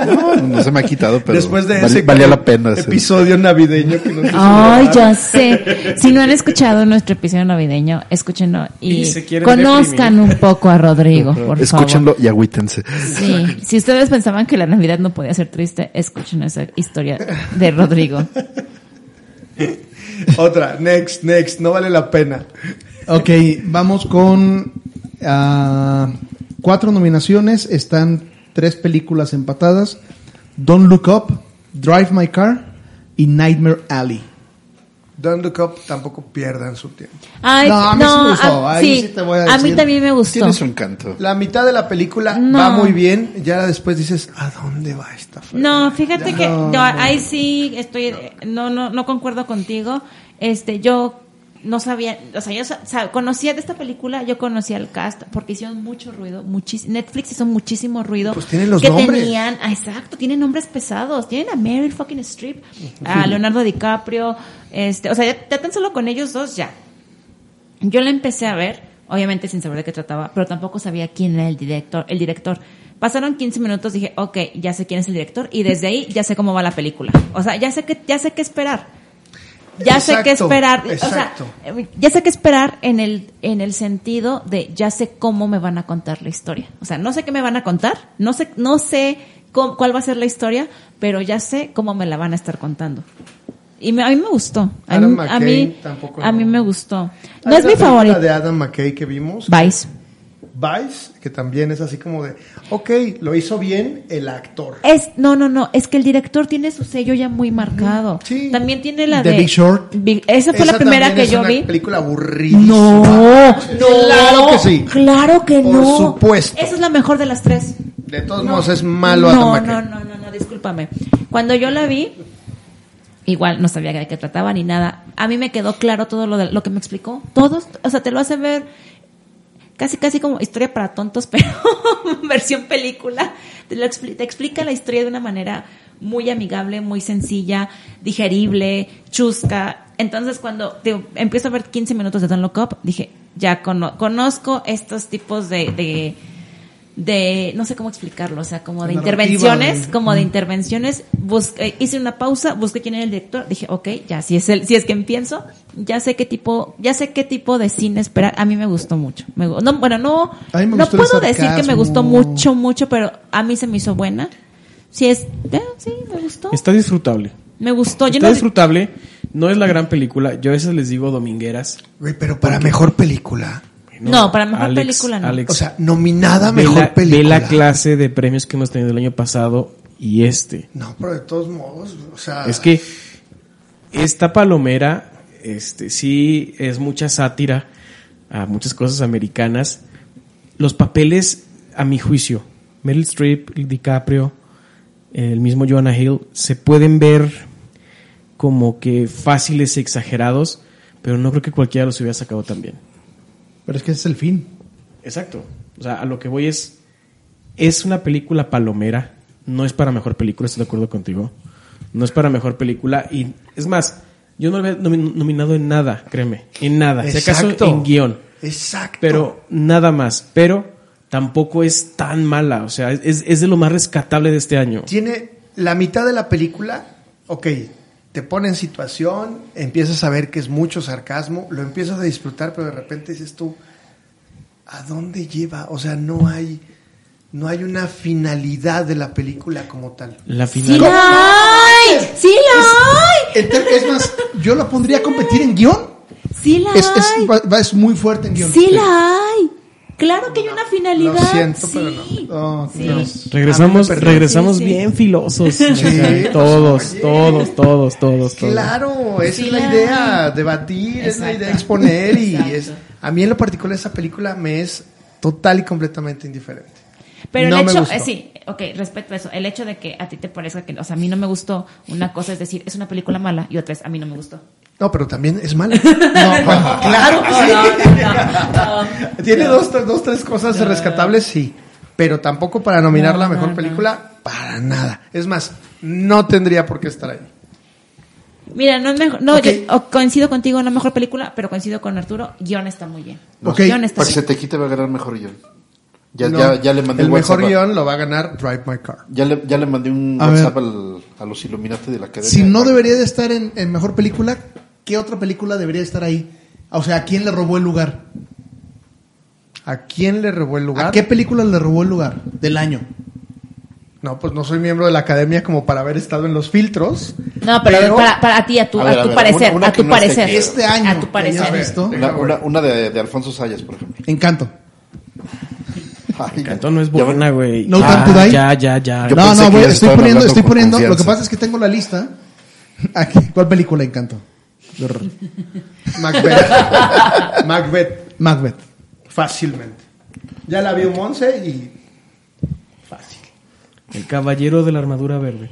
No, no se me ha quitado, pero Después de vale- ese valía la pena. ese- episodio navideño que nos Ay, ya sé. Si no han escuchado nuestro episodio navideño, escúchenlo y, conozcan deprimir. un poco a Rodrigo, por Escúchenlo y agüítense. Sí. Si ustedes pensaban que la Navidad no podía ser triste, escuchen esa historia de Rodrigo. Otra, next, next, no vale la pena. Ok, vamos con ah, cuatro nominaciones. Están tres películas empatadas. Don't Look Up, Drive My Car y Nightmare Alley. Don't Look Up tampoco pierdan su tiempo. Ay, No, a mí sí me no, gustó, a- ahí sí, sí te voy a a mí también me gustó. Tiene su encanto. La mitad de la película No. va muy bien, ya después dices, ¿a dónde va esta fregada? No, fíjate que yo ahí sí estoy, no, no, no concuerdo contigo. Este, yo no sabía, o sea, yo conocía de esta película, yo conocía el cast porque hicieron mucho ruido, muchísimo, Netflix hizo muchísimo ruido. Pues tienen los que nombres. tenían, ah, exacto, tienen nombres pesados, tienen a Meryl fucking Streep, a Leonardo DiCaprio, este, o sea, ya, ya tan solo con ellos dos ya. Yo la empecé a ver, obviamente sin saber de qué trataba, pero tampoco sabía quién era el director, el director. Pasaron 15 minutos, dije, ok, ya sé quién es el director, y desde ahí ya sé cómo va la película. O sea, ya sé que, ya sé qué esperar. Ya sé qué Exacto, esperar. O exacto. sea, eh, ya sé qué esperar en el, en el sentido de ya sé cómo me van a contar la historia. O sea, no sé qué me van a contar, no sé, no sé cómo- cuál va a ser la historia, pero ya sé cómo me la van a estar contando. Y me- a mí me gustó. A Adam mí, a McKay mí, tampoco a mí no. me gustó. No Hay es mi favorito. de Adam McKay que vimos. Vice. Vice, que también es así como de, ok, lo hizo bien el actor. Es, no, no, no, es que el director tiene su sello ya muy marcado. Sí. También tiene la The de... Big Short. Big- esa fue Esa la primera que es yo una vi. película aburridísima. No, no. Claro que sí. Claro que Por no. supuesto. Esa es la mejor de las tres. De todos No. modos es malo no, Adam no, no, no, no, discúlpame. Cuando yo la vi, igual no sabía de qué trataba ni nada. A mí me quedó claro todo lo, de, lo que me explicó. Todos, o sea, te lo hace ver casi, casi como historia para tontos, pero versión película. Te, lo te explica la historia de una manera muy amigable, muy sencilla, digerible, chusca. Entonces, cuando te, empiezo a ver 15 minutos de Don't Look Up, dije, ya cono- conozco estos tipos de, de, de, no sé cómo explicarlo, o sea, como de Narrativa, intervenciones, de- como de intervenciones. Busqué, hice una pausa, busqué quién era el director, dije, ok, ya, si es el, si es que empiezo, ya sé qué tipo, ya sé qué tipo de cine esperar. A mí me gustó mucho. Me no, bueno, no, A mí me no puedo decir que me gustó mucho, mucho, pero a mí se me hizo buena. Sí es, eh, sí, me gustó. Está disfrutable. Me gustó. Yo Está no, disfrutable. No es la gran película. Yo a veces les digo domingueras. Güey, pero para mejor película. No, para mejor película no. Alex, O sea, nominada mejor la, película. ve la clase de premios que hemos tenido el año pasado y este. No, pero de todos modos, o sea, Es que esta palomera, este, sí es mucha sátira a muchas cosas americanas. Los papeles, a mi juicio, Meryl Streep, DiCaprio, el mismo Jonah Hill, se pueden ver como que fáciles y exagerados, pero no creo que cualquiera los hubiera sacado tan bien. Pero es que ese es el fin. Exacto. O sea, a lo que voy es. Es una película palomera. No es para mejor película, estoy de acuerdo contigo. No es para mejor película. Y es más, yo no lo había nomi- nominado en nada, créeme. En nada. Si acaso Exacto. en guion. Exacto. Pero nada más. Pero tampoco es tan mala. O sea, es, es de lo más rescatable de este año. tiene la mitad de la película, ok, te pone en situación, empiezas a ver que es mucho sarcasmo, lo empiezas a disfrutar, pero de repente dices tú, ¿a dónde lleva? O sea, no hay, no hay una finalidad de la película como tal. La Sí final. la hay, sí la hay, Es más, yo la pondría a competir en guion. sí la Es, es, hay, va- es muy fuerte en guion. sí la hay. Claro que hay una finalidad. Lo siento, pero. Oh, Sí. Dios. Regresamos, regresamos Sí, sí. bien filosos. Todos, oye. todos, todos, todos, todos. Claro, esa Sí es la idea, debatir, es la idea exponer y Exacto. es, a mí en lo particular esa película me es total y completamente indiferente. Pero No el hecho, eh, sí, ok, respeto eso. El hecho de que a ti te parezca que, o sea, a mí no me gustó, una cosa es decir, es una película mala y otra es, a mí no me gustó. No, pero también es mala. No, bueno, claro que sí. Tiene dos, tres- dos, tres cosas rescatables, sí. Pero tampoco para nominar No, la no, mejor no. película, para nada. Es más, no tendría por qué estar ahí. Mira, no es mejor, no, Ok. yo o coincido contigo en la mejor película, pero coincido con Arturo, guion está muy bien. Ok, Guión está Para que se te quite va a ganar mejor guion. Ya, No, ya, ya le mandé el un mejor WhatsApp a- guion lo va a ganar Drive My Car. Ya le, ya le mandé un A WhatsApp al- a los Illuminati de la academia. Si no debería de estar en, en mejor película, ¿qué otra película debería estar ahí? O sea, ¿a quién le robó el lugar? ¿A quién le robó el lugar? ¿A qué película le robó el lugar del año? No, pues no soy miembro de la academia como para haber estado en los filtros. No, pero, Pero- para, para ti, a tu, A a ver, a tu ver, parecer, una- una a tu no parecer. Este año. A tu parecer. ¿ya has visto? Una, una, una de, de Alfonso Sayas, por ejemplo. Encanto. Ay, Canto no es buena, güey. No ya, Time to Die. ya, ya, ya. Yo no, no, ya estoy poniendo, estoy poniendo. Lo que pasa es que tengo la lista. Aquí, ¿Cuál película Encanto? Macbeth. Macbeth, Macbeth. fácilmente. Ya la vio Monse y fácil. El caballero de la armadura verde.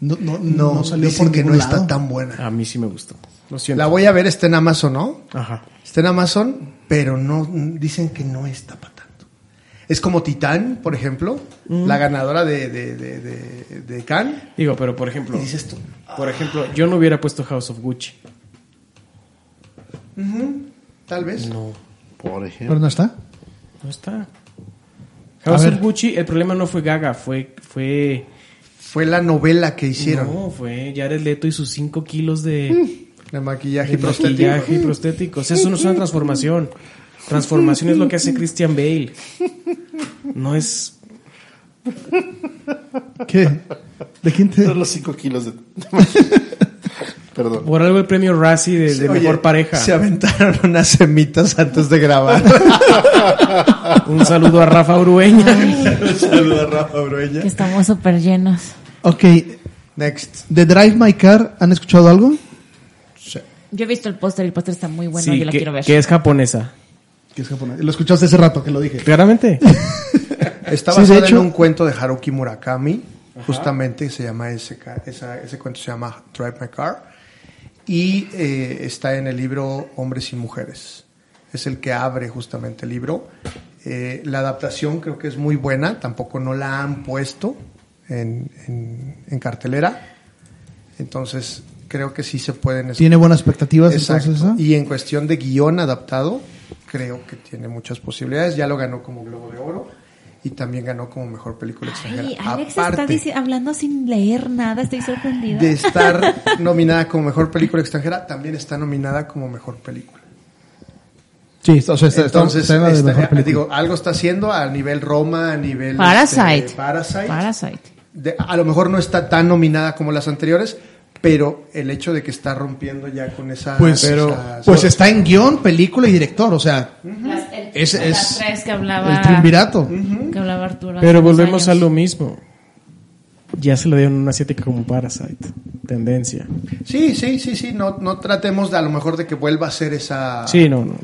No, no, No, no, salió dicen por que no está tan buena. A mí sí me gustó. Lo siento. La voy a ver, está en Amazon, ¿no? Ajá. Está en Amazon, pero no dicen que no está para. Es como Titán, por ejemplo, la ganadora de, de, de, de, de Cannes. Digo, pero por ejemplo, Y dices tú, por ejemplo, yo no hubiera puesto House of Gucci. tal vez. No, Por Pero ejemplo. no está. no está. House of Gucci, el problema no fue Gaga, fue, fue, Fue la novela que hicieron. no, fue Jared Leto y sus 5 kilos de, De maquillaje de y prostético. maquillaje y prostéticos. Eso no es una transformación. Transformación es lo que hace Christian Bale. No es, ¿Qué? ¿De quién te.? Son los 5 kilos de. Perdón. por algo el premio Razzie de, de Oye, mejor pareja. Se aventaron unas semitas antes de grabar. Un saludo a Rafa Urueña. Un saludo a Rafa Bruella. Que estamos súper llenos. Ok. Next. ¿De Drive My Car han escuchado algo? Sí. Yo he visto el póster y el póster está muy bueno. Sí, yo la que, quiero ver. que es japonesa. Que es japonés. Lo escuchaste hace rato que lo dije. Claramente. Está Sí, de basada hecho- en un cuento de Haruki Murakami, justamente se llama ese, esa- ese cuento se llama Drive My Car y eh, está en el libro Hombres y Mujeres. Es el que abre justamente el libro. Eh, la adaptación creo que es muy buena, tampoco no la han puesto en, en- en cartelera, entonces creo que sí se pueden. ¿Tiene buenas expectativas Exacto. entonces esa? Y en cuestión de guion adaptado, creo que tiene muchas posibilidades. Ya lo ganó como Globo de Oro y también ganó como mejor película extranjera. Ay, Alex está Aparte dici- hablando sin leer nada. Estoy sorprendida. de estar nominada como mejor película extranjera, también está nominada como mejor película. Sí, o sea, está, Entonces, está está- mejor película. digo, algo está haciendo a nivel Roma, a nivel Parasite. este, Parasite. Parasite. De- a lo mejor no está tan nominada como las anteriores, pero el hecho de que está rompiendo ya con esa. Pues, pues está en guion, película y director, o sea, Las, el, Es- las es tres que hablaba. el triunvirato. Que hablaba Arturo. Pero volvemos a lo mismo. Ya se le dieron una asiática como Parasite. Tendencia. Sí, sí, sí, sí. No, no tratemos de a lo mejor de que vuelva a ser esa. Sí, no, no.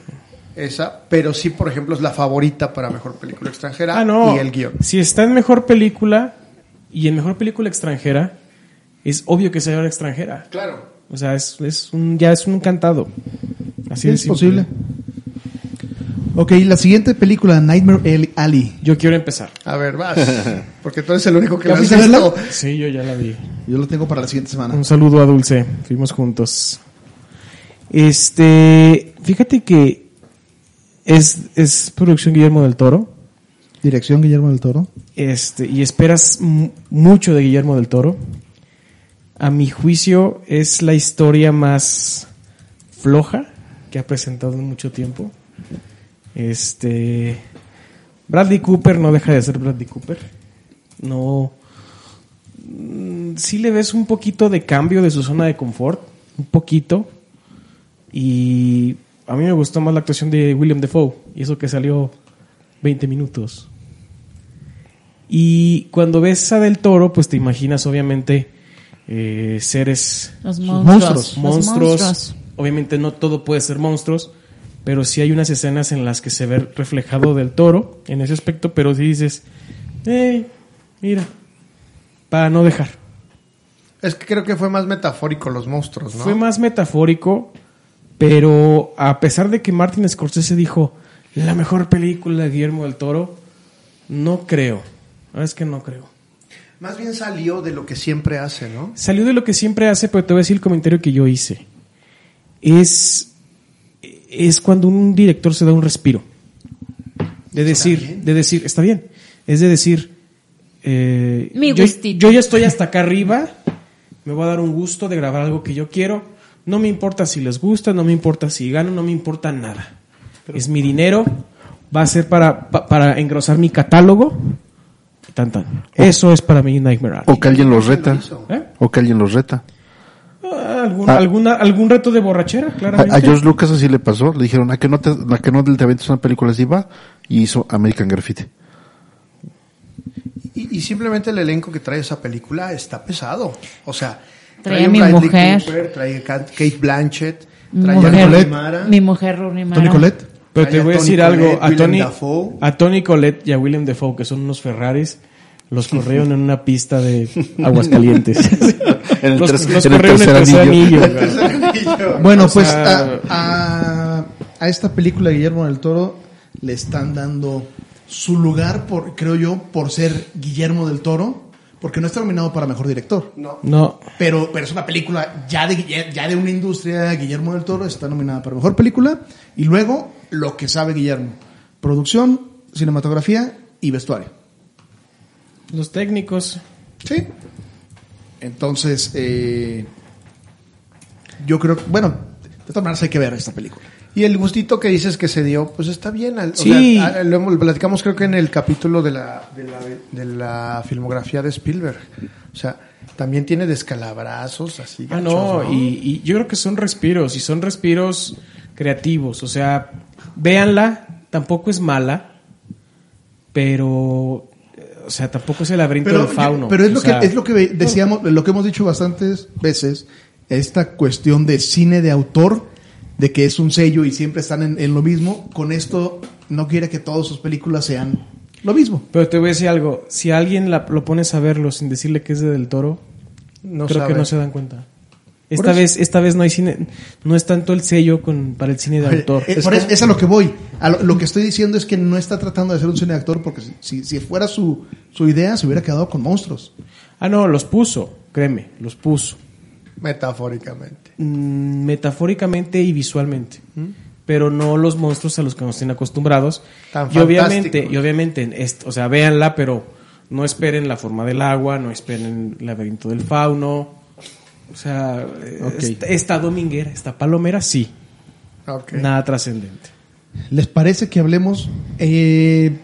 esa, pero sí, por ejemplo, es la favorita para mejor película extranjera Ah, no. y el guion. Si está en mejor película y en mejor película extranjera, es obvio que sea una extranjera. Claro. O sea, es, es un, ya es un cantado. Así de es simple. posible. Ok, la siguiente película, Nightmare Alley. Yo quiero empezar. A ver, vas. Porque tú eres el único que ¿Ya lo has visto. Sí, yo ya la vi. Yo lo tengo para la siguiente semana. Un saludo a Dulce. Fuimos juntos. Este, fíjate que es, es producción Guillermo del Toro. Dirección Guillermo del Toro. Este, y esperas mu- mucho de Guillermo del Toro. A mi juicio es la historia más floja que ha presentado en mucho tiempo. Este, Bradley Cooper no deja de ser Bradley Cooper. No, mm, sí le ves un poquito de cambio de su zona de confort, un poquito. Y a mí me gustó más la actuación de William Defoe y eso que salió 20 minutos. Y cuando ves a Del Toro, pues te imaginas obviamente eh, seres Los monstruos. monstruos. Los monstruos. monstruos. Obviamente no todo puede ser monstruos, pero sí hay unas escenas en las que se ve reflejado Del Toro en ese aspecto, pero sí dices, eh, mira, para no dejar. Es que creo que fue más metafórico los monstruos, ¿no? Fue más metafórico, pero a pesar de que Martin Scorsese dijo la mejor película de Guillermo del Toro, no creo. Es que no creo. Más bien salió de lo que siempre hace, ¿no? Salió de lo que siempre hace, pero te voy a decir el comentario que yo hice. Es, es cuando un director se da un respiro. De decir, de decir, está bien. Es de decir, eh, Mi yo, gustito. yo ya estoy hasta acá arriba, me voy a dar un gusto de grabar algo que yo quiero. No me importa si les gusta, no me importa si gano, no me importa nada. es mi dinero, va a ser para, pa- para engrosar mi catálogo. Tan, tan. Eso es para mí Nightmare Alley. O que alguien los reta. ¿Eh? O que alguien los reta. Ah, ¿Algún, Ah. alguna, algún reto de borrachera, A, claramente. a George Lucas así le pasó. Le dijeron, ¿a que no te, a que no te avientes una película así va? Y hizo American Graffiti. Y, y simplemente el elenco que trae esa película está pesado. O sea, Trae trae a mi Bradley mujer. Cooper, trae a Kate Blanchett, Mi trae a mujer, Rooney Mara. mi mujer Rooney Mara. Tony Colette. Pero te voy a decir algo, a Tony, Dafoe. a Tony Colette y a William Defoe, que son unos Ferraris, los corrieron en una pista de Aguascalientes. En el los, ter- los en el corrieron en el tercer anillo. Bueno, O pues sea- a, a- a esta película de Guillermo del Toro le están dando su lugar, por, creo yo, por ser Guillermo del Toro, porque no está nominado para mejor director. No, Pero, pero es una película ya de, ya de una industria, Guillermo del Toro está nominada para mejor película. Y luego, lo que sabe Guillermo: producción, cinematografía y vestuario. los técnicos. Sí. Entonces, eh, yo creo que, bueno, de todas maneras hay que ver esta película. Y el gustito que dices que se dio, pues está bien. O Sí. sea, lo platicamos creo que en el capítulo de la, de la, de la filmografía de Spielberg. O sea, también tiene descalabrazos así. Ah, gachos, no, y, y yo creo que son respiros, y son respiros creativos. O sea, véanla, tampoco es mala, pero, o sea, tampoco es el laberinto del fauno. pero es lo sea, que es lo que decíamos, lo que hemos dicho bastantes veces, esta cuestión de cine de autor, de que es un sello y siempre están en, en lo mismo. Con esto no quiere que todas sus películas sean lo mismo. Pero te voy a decir algo, si a alguien la- lo pones a verlo sin decirle que es de Del Toro, No creo sabe. que no se dan cuenta. Esta vez, esta vez no hay cine, no es tanto el sello con, para el cine de Oye, autor. eh, por eso, es a lo que voy. A lo, lo que estoy diciendo es que no está tratando de hacer un cine de actor porque si, si, si fuera su, su idea se hubiera quedado con monstruos. Ah, no, los puso, créeme, los puso. Metafóricamente. Mm, metafóricamente y visualmente. Pero no los monstruos a los que nos tienen acostumbrados. Tan y obviamente, y obviamente, o sea, véanla, pero no esperen la forma del agua, no esperen el laberinto del fauno. O sea, esta, esta dominguera, esta palomera, sí. Nada trascendente. ¿Les parece que hablemos eh,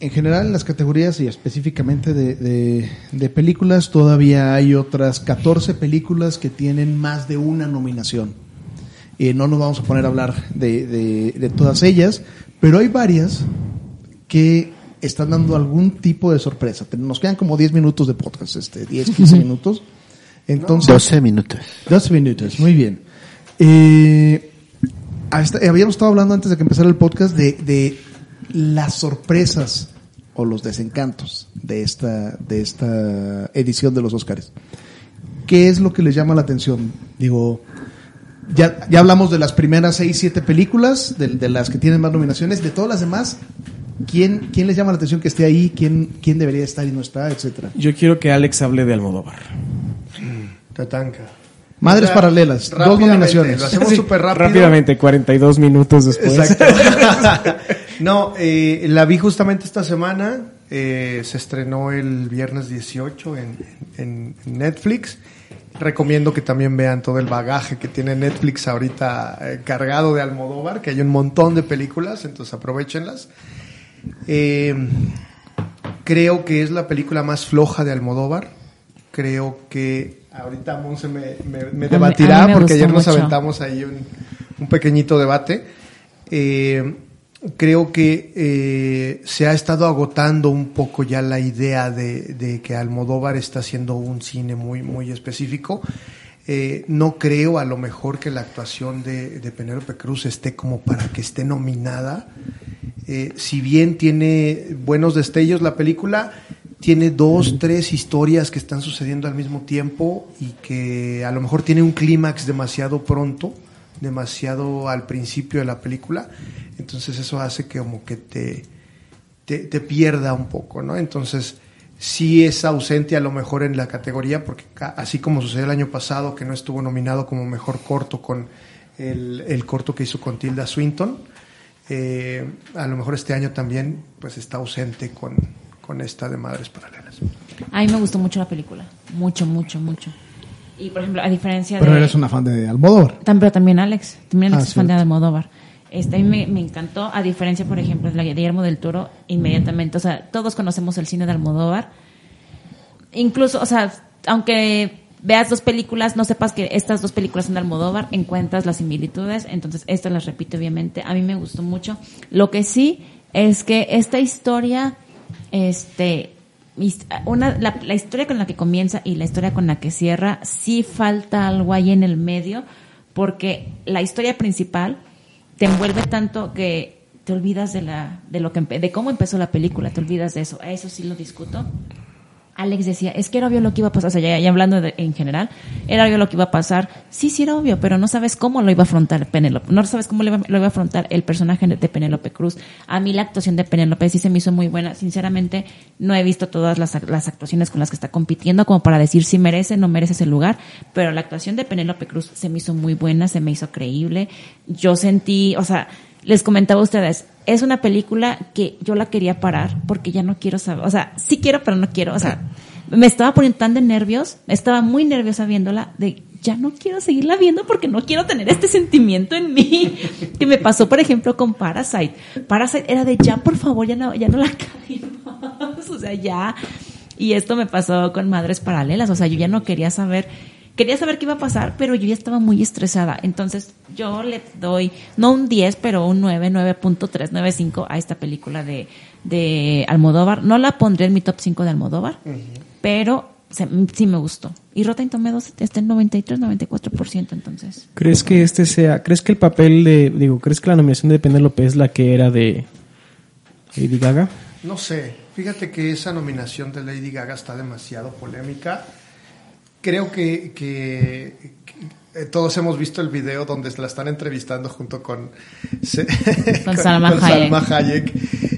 en general en las categorías y específicamente de, de- de películas? Todavía hay otras 14 películas que tienen más de una nominación. Eh, no nos vamos a poner a hablar de, de- de todas ellas, pero hay varias que están dando algún tipo de sorpresa. Nos quedan como 10 minutos de podcast, este, 10, 15 minutos. Entonces, 12 minutos. 12 minutos, muy bien. Eh, a esta- habíamos estado hablando antes de que empezara el podcast de, de las sorpresas o los desencantos de esta, de esta edición de los Oscars. ¿Qué es lo que les llama la atención? Digo, ya, ya hablamos de las primeras 6, 7 películas, de, de las que tienen más nominaciones, de todas las demás. ¿Quién, ¿Quién les llama la atención que esté ahí? ¿Quién, quién debería estar y no está? Etcétera. Yo quiero que Alex hable de Almodóvar. Tatanka. Madres O sea, paralelas, dos nominaciones. Lo hacemos Sí, súper rápido. Rápidamente, 42 minutos después. Exacto. no, eh, la vi justamente esta semana. eh, se estrenó el viernes 18 en, en- en Netflix. Recomiendo que también vean todo el bagaje que tiene Netflix ahorita eh, cargado de Almodóvar, que hay un montón de películas, entonces aprovechenlas. Eh, creo que es la película más floja de Almodóvar. Creo que ahorita Monse me, me- debatirá me porque ayer nos mucho. aventamos ahí un, un pequeñito debate. Eh, creo que eh, se ha estado agotando un poco ya la idea de, que Almodóvar está haciendo un cine muy, muy específico. Eh, no creo a lo mejor que la actuación de, de Penélope Cruz esté como para que esté nominada. Eh, si bien tiene buenos destellos la película, tiene dos, tres historias que están sucediendo al mismo tiempo y que a lo mejor tiene un clímax demasiado pronto, demasiado al principio de la película. Entonces eso hace que como que te, te, te pierda un poco, ¿no? Entonces sí es ausente a lo mejor en la categoría, porque así como sucedió el año pasado, que no estuvo nominado como mejor corto con el, el corto que hizo con Tilda Swinton, eh, a lo mejor este año también pues está ausente con, con esta de Madres Paralelas. A mí me gustó mucho la película. Mucho, mucho, mucho. Y por ejemplo, a diferencia Pero de. eres una fan de Almodóvar. Pero también Alex. También Alex Ah, es fan de. Almodóvar. Este, a mí me, encantó, a diferencia, por ejemplo, de la Guillermo del Toro, inmediatamente. O sea, todos conocemos el cine de Almodóvar. Incluso, o sea, aunque veas dos películas, no sepas que estas dos películas son de Almodóvar, encuentras las similitudes. Entonces, estas las repito, obviamente. A mí me gustó mucho. Lo que sí es que esta historia, este, una, la historia con la que comienza y la historia con la que cierra, sí falta algo ahí en el medio, porque la historia principal te envuelve tanto que te olvidas de la, de lo que, de cómo empezó la película, te olvidas de eso. Eso sí lo discuto. Alex decía, es que era obvio lo que iba a pasar, o sea, ya, ya hablando de- en general, era obvio lo que iba a pasar. Sí, sí era obvio, pero no sabes cómo lo iba a afrontar Penélope, no sabes cómo lo iba, lo iba a afrontar el personaje de Penélope Cruz. A mí la actuación de Penélope sí se me hizo muy buena. Sinceramente, no he visto todas las, las actuaciones con las que está compitiendo como para decir si merece no merece ese lugar, pero la actuación de Penélope Cruz se me hizo muy buena, se me hizo creíble. Yo sentí, o sea, les comentaba a ustedes, es una película que yo la quería parar porque ya no quiero saber, o sea, sí quiero, pero no quiero, o sea, me estaba poniendo tan de nervios, estaba muy nerviosa viéndola, de ya no quiero seguirla viendo porque no quiero tener este sentimiento en mí. Que me pasó, por ejemplo, con Parasite. Parasite era de ya, por favor, ya no, ya no la más, o sea, ya. Y esto me pasó con Madres Paralelas, o sea, yo ya no quería saber quería saber qué iba a pasar, pero yo ya estaba muy estresada. Entonces, yo le doy, no un 10, pero un 9, 9.395 a esta película de, de Almodóvar. No la pondré en mi top 5 de Almodóvar, pero se- sí me gustó. Y Rotten Tomatoes está en 93, 94%, entonces. ¿Crees que este sea, crees que el papel de, digo, crees que la nominación de Penélope es la que era de Lady Gaga? No sé, fíjate que esa nominación de Lady Gaga está demasiado polémica. Creo que, que- que, todos hemos visto el video donde la están entrevistando junto con, se- Con Salma Hayek. Salma Hayek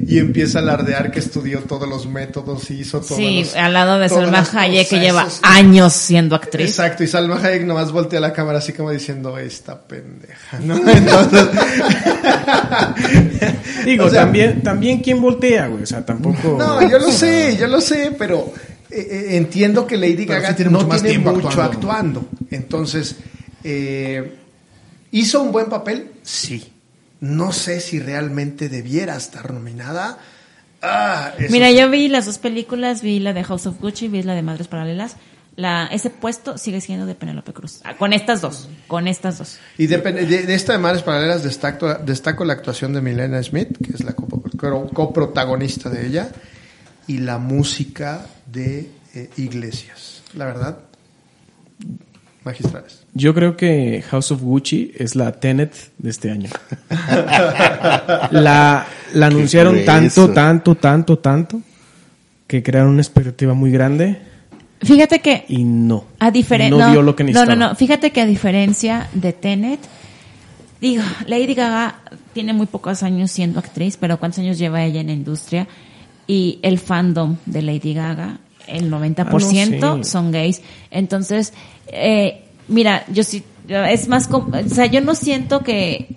y empieza a alardear que estudió todos los métodos y hizo todos Sí, los- al lado de Salma Hayek, que lleva años siendo actriz. Exacto, y Salma Hayek nomás voltea la cámara así como diciendo, esta pendeja, ¿no? Entonces... Digo, O sea, también, también quién voltea, güey, o sea, tampoco. No, yo lo sé, yo lo sé, pero eh, eh, entiendo que Lady Pero Gaga sí tiene no mucho más tiene tiempo mucho actuando. actuando. Entonces, eh, ¿hizo un buen papel? Sí. No sé si realmente debiera estar nominada. Ah, Mira, sí. yo vi las dos películas, vi la de House of Gucci, vi la de Madres Paralelas. La, ese puesto sigue siendo de Penélope Cruz. Ah, Con estas dos, con estas dos. Y de, de- de esta de Madres Paralelas destaco, destaco la actuación de Milena Smith, que es la coprotagonista de ella, y la música de eh, Iglesias. La verdad, magistrales. Yo creo que House of Gucci es la Tenet de este año. la, la anunciaron tanto, tanto, tanto, tanto, que crearon una expectativa muy grande Fíjate que y no. a diferencia No, dio lo que no, necesitaba. no, no, fíjate que a diferencia de Tenet, digo, Lady Gaga tiene muy pocos años siendo actriz, pero ¿cuántos años lleva ella en la industria? Y el fandom de Lady Gaga, el 90% Ah, no, sí. son gays. Entonces, eh, mira, yo sí, es más, o sea, yo no siento que,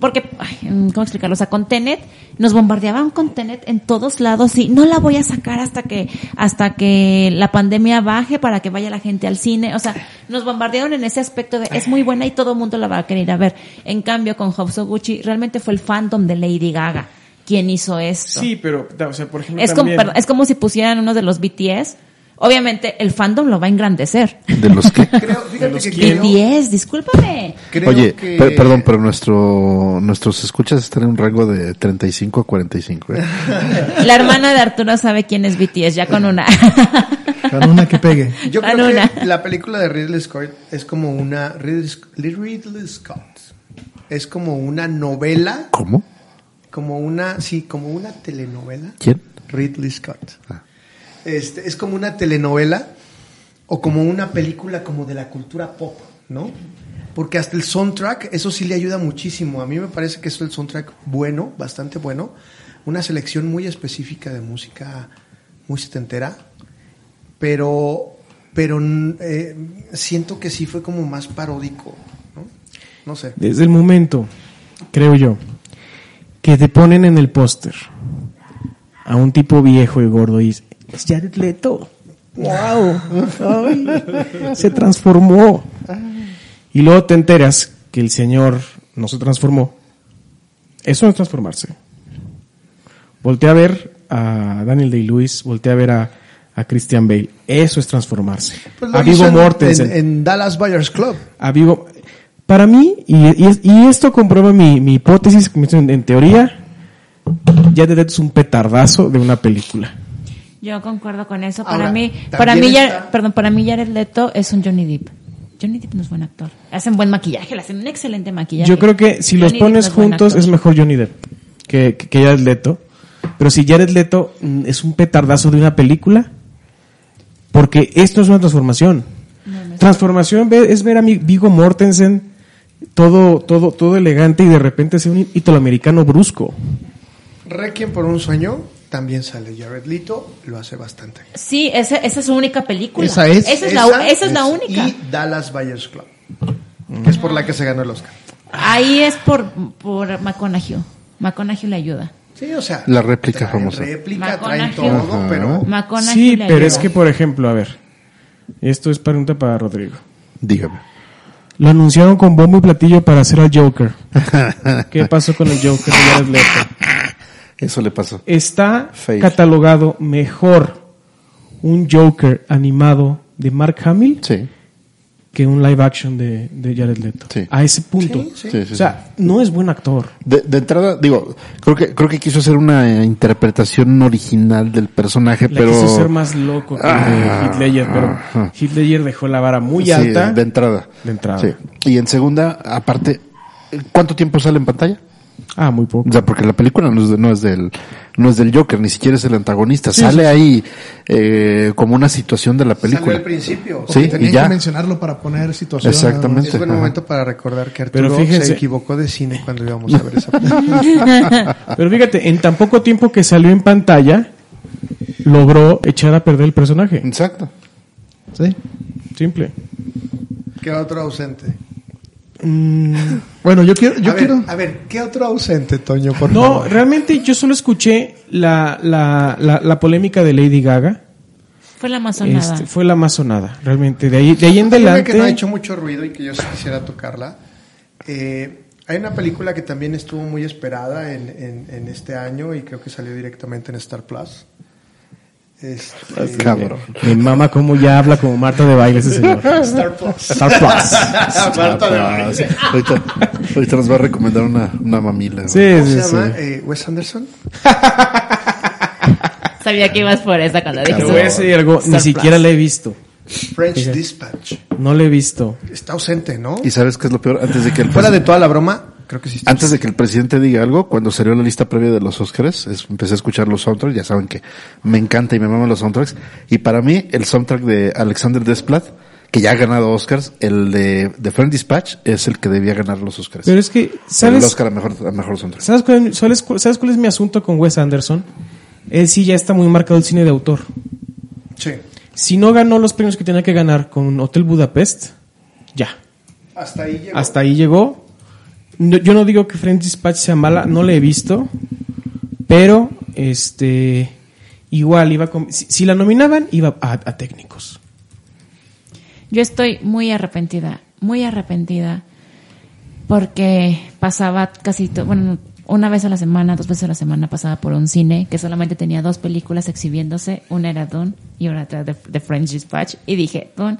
porque, ay, ¿cómo explicarlo? O sea, con Tenet, nos bombardeaban con Tenet en todos lados y no la voy a sacar hasta que, hasta que la pandemia baje para que vaya la gente al cine. O sea, nos bombardearon en ese aspecto de es muy buena y todo el mundo la va a querer a ver. En cambio, con House of Gucci, realmente fue el fandom de Lady Gaga quien hizo esto. Sí, pero, o sea, por ejemplo, Es como, también- perdón, es como si pusieran uno de los BTS. Obviamente, el fandom lo va a engrandecer. De los que... Creo, fíjate los que quién? creo, BTS, discúlpame. creo Oye, que- per- perdón, pero nuestro, nuestros escuchas están en un rango de 35 a 45. ¿eh? La hermana de Arturo sabe quién es BTS, ya con una. Para una que pegue. Yo creo no, que una. la película de Ridley Scott es como una Ridley, Ridley Scott es como una novela, ¿Cómo? Como una sí, como una telenovela. ¿Quién? Ridley Scott. Ah. Este es como una telenovela o como una película como de la cultura pop, ¿no? Porque hasta el soundtrack, eso sí le ayuda muchísimo. A mí me parece que es el soundtrack bueno, bastante bueno. Una selección muy específica de música muy setentera. Pero, pero eh, siento que sí fue como más paródico, ¿no? No sé. Desde el momento, creo yo, que te ponen en el póster a un tipo viejo y gordo y es es Jared Leto. ¡Wow! Ay, se transformó. Y luego te enteras que el señor no se transformó. Eso no es transformarse. Voltea a ver a Daniel Day-Lewis, voltea a ver a, a Christian Bale. Eso es transformarse. Pues a en- Mortensen. En, en Dallas Buyers Club. a Vigo. Para mí, y, y- y esto comprueba mi, mi hipótesis, en, en teoría, Jared Leto es un petardazo de una película. Yo concuerdo con eso. Ahora, para mí, también para mí, ya- perdón, para mí Jared Leto es un Johnny Depp. Johnny Depp no es buen actor. Hacen buen maquillaje, le hacen un excelente maquillaje. Yo creo que si los Johnny pones no juntos es mejor Johnny Depp que, que, que Jared Leto. Pero si Jared Leto mm, es un petardazo de una película, porque esto es una transformación. Transformación es ver a mi Vigo Mortensen todo, todo, todo elegante y de repente ser un italoamericano brusco. Requiem por un sueño también sale Jared Leto, lo hace bastante bien. Sí, esa, esa es su única película. Esa es. Esa es, la, esa es la única. Y Dallas Buyers Club, que es por la que se ganó el Oscar. Ahí es por, por McConaughey. McConaughey le ayuda. Sí, o sea. La réplica famosa. Réplica, traen todo, Ajá. pero. McConaughey Sí, le pero ayuda. es que, por ejemplo, a ver, esto es pregunta para Rodrigo. Dígame. Lo anunciaron con bombo y platillo para hacer al Joker. ¿Qué pasó con el Joker de Jared Leto? Eso le pasó. Está Fail. catalogado mejor un Joker animado de Mark Hamill Sí. Que un live action de, de Jared Leto. Sí. A ese punto. Sí, Sí, sí, o sea, no es buen actor. De, de entrada, digo, creo que creo que quiso hacer una eh, interpretación original del personaje, Le pero quiso ser más loco que Ah, Heath Ledger, pero. Heath Ledger dejó la vara muy Sí, alta. de entrada. De entrada. Sí. Y en segunda, aparte, ¿cuánto tiempo sale en pantalla? Ah, muy poco. O sea, porque la película no es, de- no es del no es del Joker, ni siquiera es el antagonista. Sí, sale sí, ahí eh, como una situación de la película. al principio. Sí, Tenían y ya. que mencionarlo para poner situación. Exactamente. Es buen Ajá. momento para recordar que Pero Arturo fíjense- se equivocó de cine cuando íbamos a ver esa película. Pero fíjate, en tan poco tiempo que salió en pantalla, logró echar a perder el personaje. Exacto. Sí. Simple. ¿Qué otro ausente? Mm, Bueno, yo quiero, yo a, ver, quiero. a ver, ¿qué otro ausente, Toño, por No, favor? realmente yo solo escuché la, la, la, la polémica de Lady Gaga. Fue la más sonada. Este, fue la más sonada, realmente. De ahí, de ahí en Hay una adelante. que no ha hecho mucho ruido y que yo sí quisiera tocarla. Eh, hay una película que también estuvo muy esperada en, en- en este año y creo que salió directamente en Star Plus. Este, Cabrón. Mi mamá como ya habla como Marta de baile ese señor. Star Plus. Star Plus. Marta de Ah, Baile. ahorita, ahorita nos va a recomendar una, una mamila. ¿no? Sí, ¿Cómo sí, se sí. llama? Eh, Wes Anderson. Sabía que ibas por esa cuando Te dijiste. voy a decir algo, ni Star siquiera Plus. la he visto. French Fíjate. Dispatch. No la he visto. Está ausente, ¿no? Y sabes qué es lo peor, antes de que el Fuera de toda la broma, creo que sí antes de que el presidente diga algo, cuando salió la lista previa de los Oscars, es- empecé a escuchar los soundtracks, ya saben que me encanta y me maman los soundtracks, y para mí el soundtrack de Alexander Desplat, que ya ha ganado Oscars, el de, de Friend Dispatch es el que debía ganar los Oscars. Pero es que, el ¿sabes? Oscar a mejor, a mejor soundtrack. ¿Sabes cuál, sabes cuál- sabes cuál es mi asunto con Wes Anderson? Él sí ya está muy marcado el cine de autor. Sí. Si no ganó los premios que tenía que ganar con Hotel Budapest, ya. Hasta ahí llegó. Hasta ahí llegó. No- yo no digo que French Dispatch sea mala, no la he visto, pero este igual iba con, si, si la nominaban iba a, a técnicos. Yo estoy muy arrepentida, muy arrepentida, porque pasaba casi, to- bueno, una vez a la semana, dos veces a la semana pasaba por un cine que solamente tenía dos películas exhibiéndose, una era Dune y otra era The, The French Dispatch, y dije, Dune,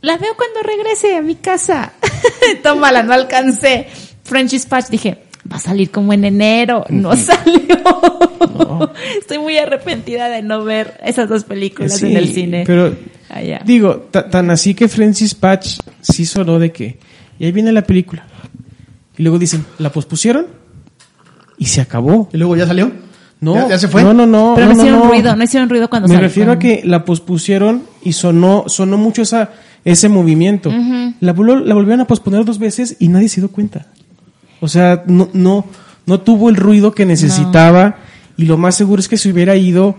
la veo cuando regrese a mi casa. Tómala, no alcancé. French Dispatch, dije, va a salir como en enero, no salió. Estoy muy arrepentida de no ver esas dos películas Sí, en el cine. Pero Allá. digo, ta- tan así que Francis Patch sí sonó de que y ahí viene la película. Y luego dicen, ¿la pospusieron? Y se acabó. Y luego ya salió. No, ¿Ya, ya se fue? No, no, no. Pero no, no, hicieron no. ruido, no hicieron ruido cuando Me salió. refiero a que la pospusieron y sonó, sonó mucho esa, ese movimiento. la, volvió- la volvieron a posponer dos veces y nadie se dio cuenta. O sea, no, no, no tuvo el ruido que necesitaba y lo más seguro es que se hubiera ido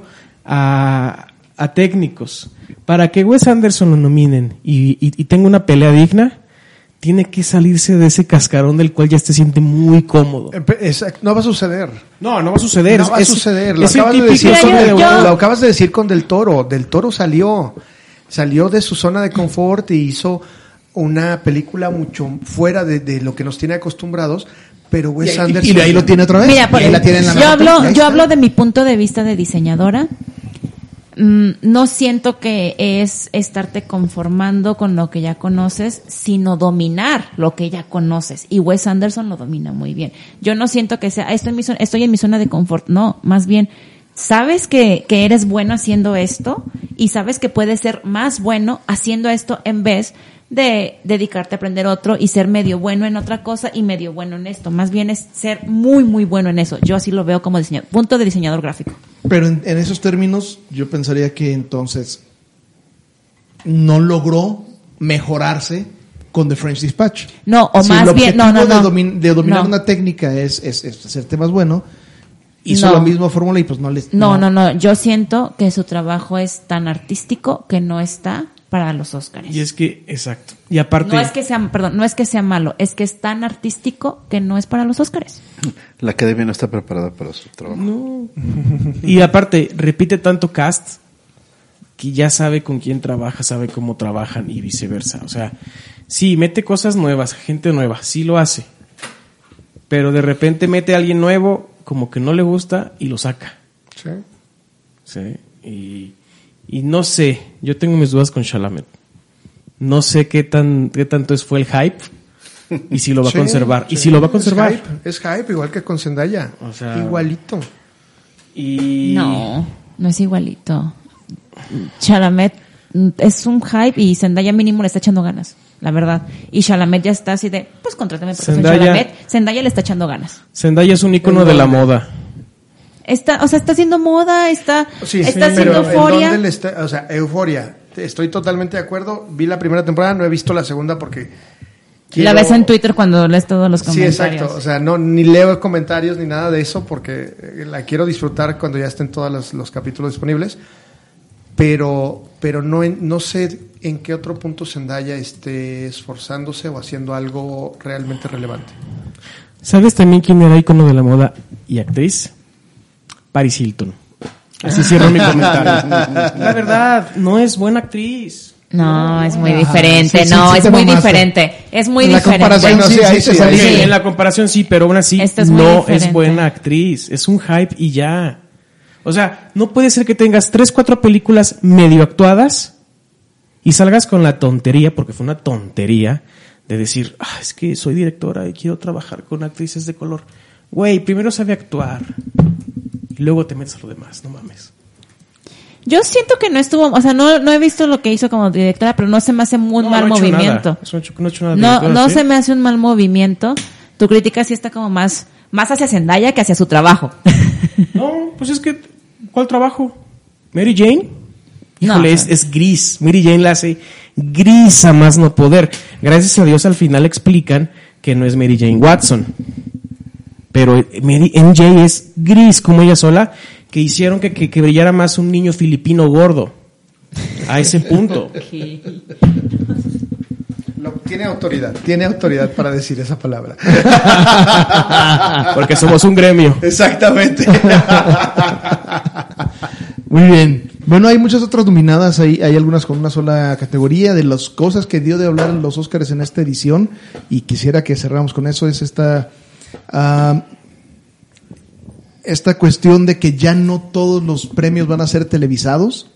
a, a técnicos. Para que Wes Anderson lo nominen y, y, y tenga una pelea digna, tiene que salirse de ese cascarón del cual ya se siente muy cómodo. Exacto, No va a suceder. No, no va a suceder. No va a Es- suceder. Lo acabas, de decir con yo- del, yo- lo acabas de decir con Del Toro. Del Toro salió. Salió de su zona de confort y hizo una película mucho fuera de, de lo que nos tiene acostumbrados. Pero Wes Y, Anderson. y ahí lo tiene otra vez. Mira, por- ahí la tiene en la yo mano. hablo, yo hablo de mi punto de vista de diseñadora. Mm, no siento que es estarte conformando con lo que ya conoces, sino dominar lo que ya conoces. Y Wes Anderson lo domina muy bien. Yo no siento que sea, "Ah, estoy en mi zona, estoy en mi zona de confort. No, más bien, sabes que, que eres bueno haciendo esto y sabes que puedes ser más bueno haciendo esto en vez de dedicarte a aprender otro y ser medio bueno en otra cosa y medio bueno en esto. Más bien es ser muy, muy bueno en eso. Yo así lo veo como diseñador, punto de diseñador gráfico. Pero en, en esos términos, yo pensaría que entonces no logró mejorarse con The French Dispatch. No, o Si más el bien, no, no, no. De, domin- de dominar No. una técnica es, es, es hacerte más bueno, hizo No. la misma fórmula y pues no les... No, no, no. Yo siento que su trabajo es tan artístico que no está para los Óscares. Y es que, exacto. Y aparte, No es que sea, perdón, no es que sea malo, es que es tan artístico que no es para los Óscares. La academia no está preparada para su trabajo. y aparte, repite tanto cast que ya sabe con quién trabaja, sabe cómo trabajan y viceversa. O sea, sí, mete cosas nuevas, gente nueva, sí lo hace. Pero de repente mete a alguien nuevo, como que no le gusta y lo saca. Sí. Sí. Y, y no sé, yo tengo mis dudas con Chalamet. No sé qué tan qué tanto es fue el hype y si lo va a Sí, conservar. Y si lo va a conservar. Es hype, es hype, igual que con Zendaya. O sea- Igualito. Y No, no es igualito. Chalamet mm, es un hype y Zendaya mínimo le está echando ganas, la verdad. Y Chalamet ya está así de, pues contrátame porque soy Zendaya- Chalamet. Zendaya le está echando ganas. Zendaya es un icono ¿En de la moda. Está, o sea, está haciendo moda, está, Sí, está sí, haciendo pero ¿en euforia. dónde le está- o sea, euforia. Estoy totalmente de acuerdo. Vi la primera temporada, no he visto la segunda porque La quiero- ves en Twitter cuando lees todos los Sí, comentarios. exacto. O sea, no ni leo comentarios ni nada de eso porque eh, la quiero disfrutar cuando ya estén todos los, los capítulos disponibles. Pero, pero no, en- no sé en qué otro punto Zendaya esté esforzándose o haciendo algo realmente relevante. ¿Sabes también quién era icono de la moda y actriz? Paris Hilton. Así cierro mi comentario. La verdad, no es buena actriz. No, es muy diferente, sí, sí, no, sí es muy mamaste. diferente. Es muy En la diferente. comparación, Bueno, sí, en la comparación sí, pero aún así es no diferente. es buena actriz. Es un hype y ya. O sea, no puede ser que tengas tres, cuatro películas medio actuadas y salgas con la tontería, porque fue una tontería, de decir, ah, es que soy directora y quiero trabajar con actrices de color. Güey, primero sabe actuar y luego te metes a lo demás, no mames. Yo siento que no estuvo, o sea, no, no he visto lo que hizo como directora, pero no se me hace un No, mal no movimiento. nada. No hecho- no ha hecho nada No, directora, no ¿sí? se me hace un mal movimiento. Tu crítica sí está como más, más hacia Zendaya que hacia su trabajo. No, pues es que, ¿cuál trabajo? ¿Mary Jane? Híjole, es, es gris. Mary Jane la hace gris a más no poder. Gracias a Dios al final explican que no es Mary Jane Watson. Pero MJ es gris como ella sola, que hicieron que, que, que brillara más un niño filipino gordo. A ese punto. Lo- tiene autoridad, tiene autoridad para decir esa palabra. Porque somos un gremio. Exactamente. Muy bien. Bueno, hay muchas otras dominadas, hay, hay algunas con una sola categoría. De las cosas que dio de hablar los Óscares en esta edición, y quisiera que cerramos con eso, es esta, ah, esta cuestión de que ya no todos los premios van a ser televisados.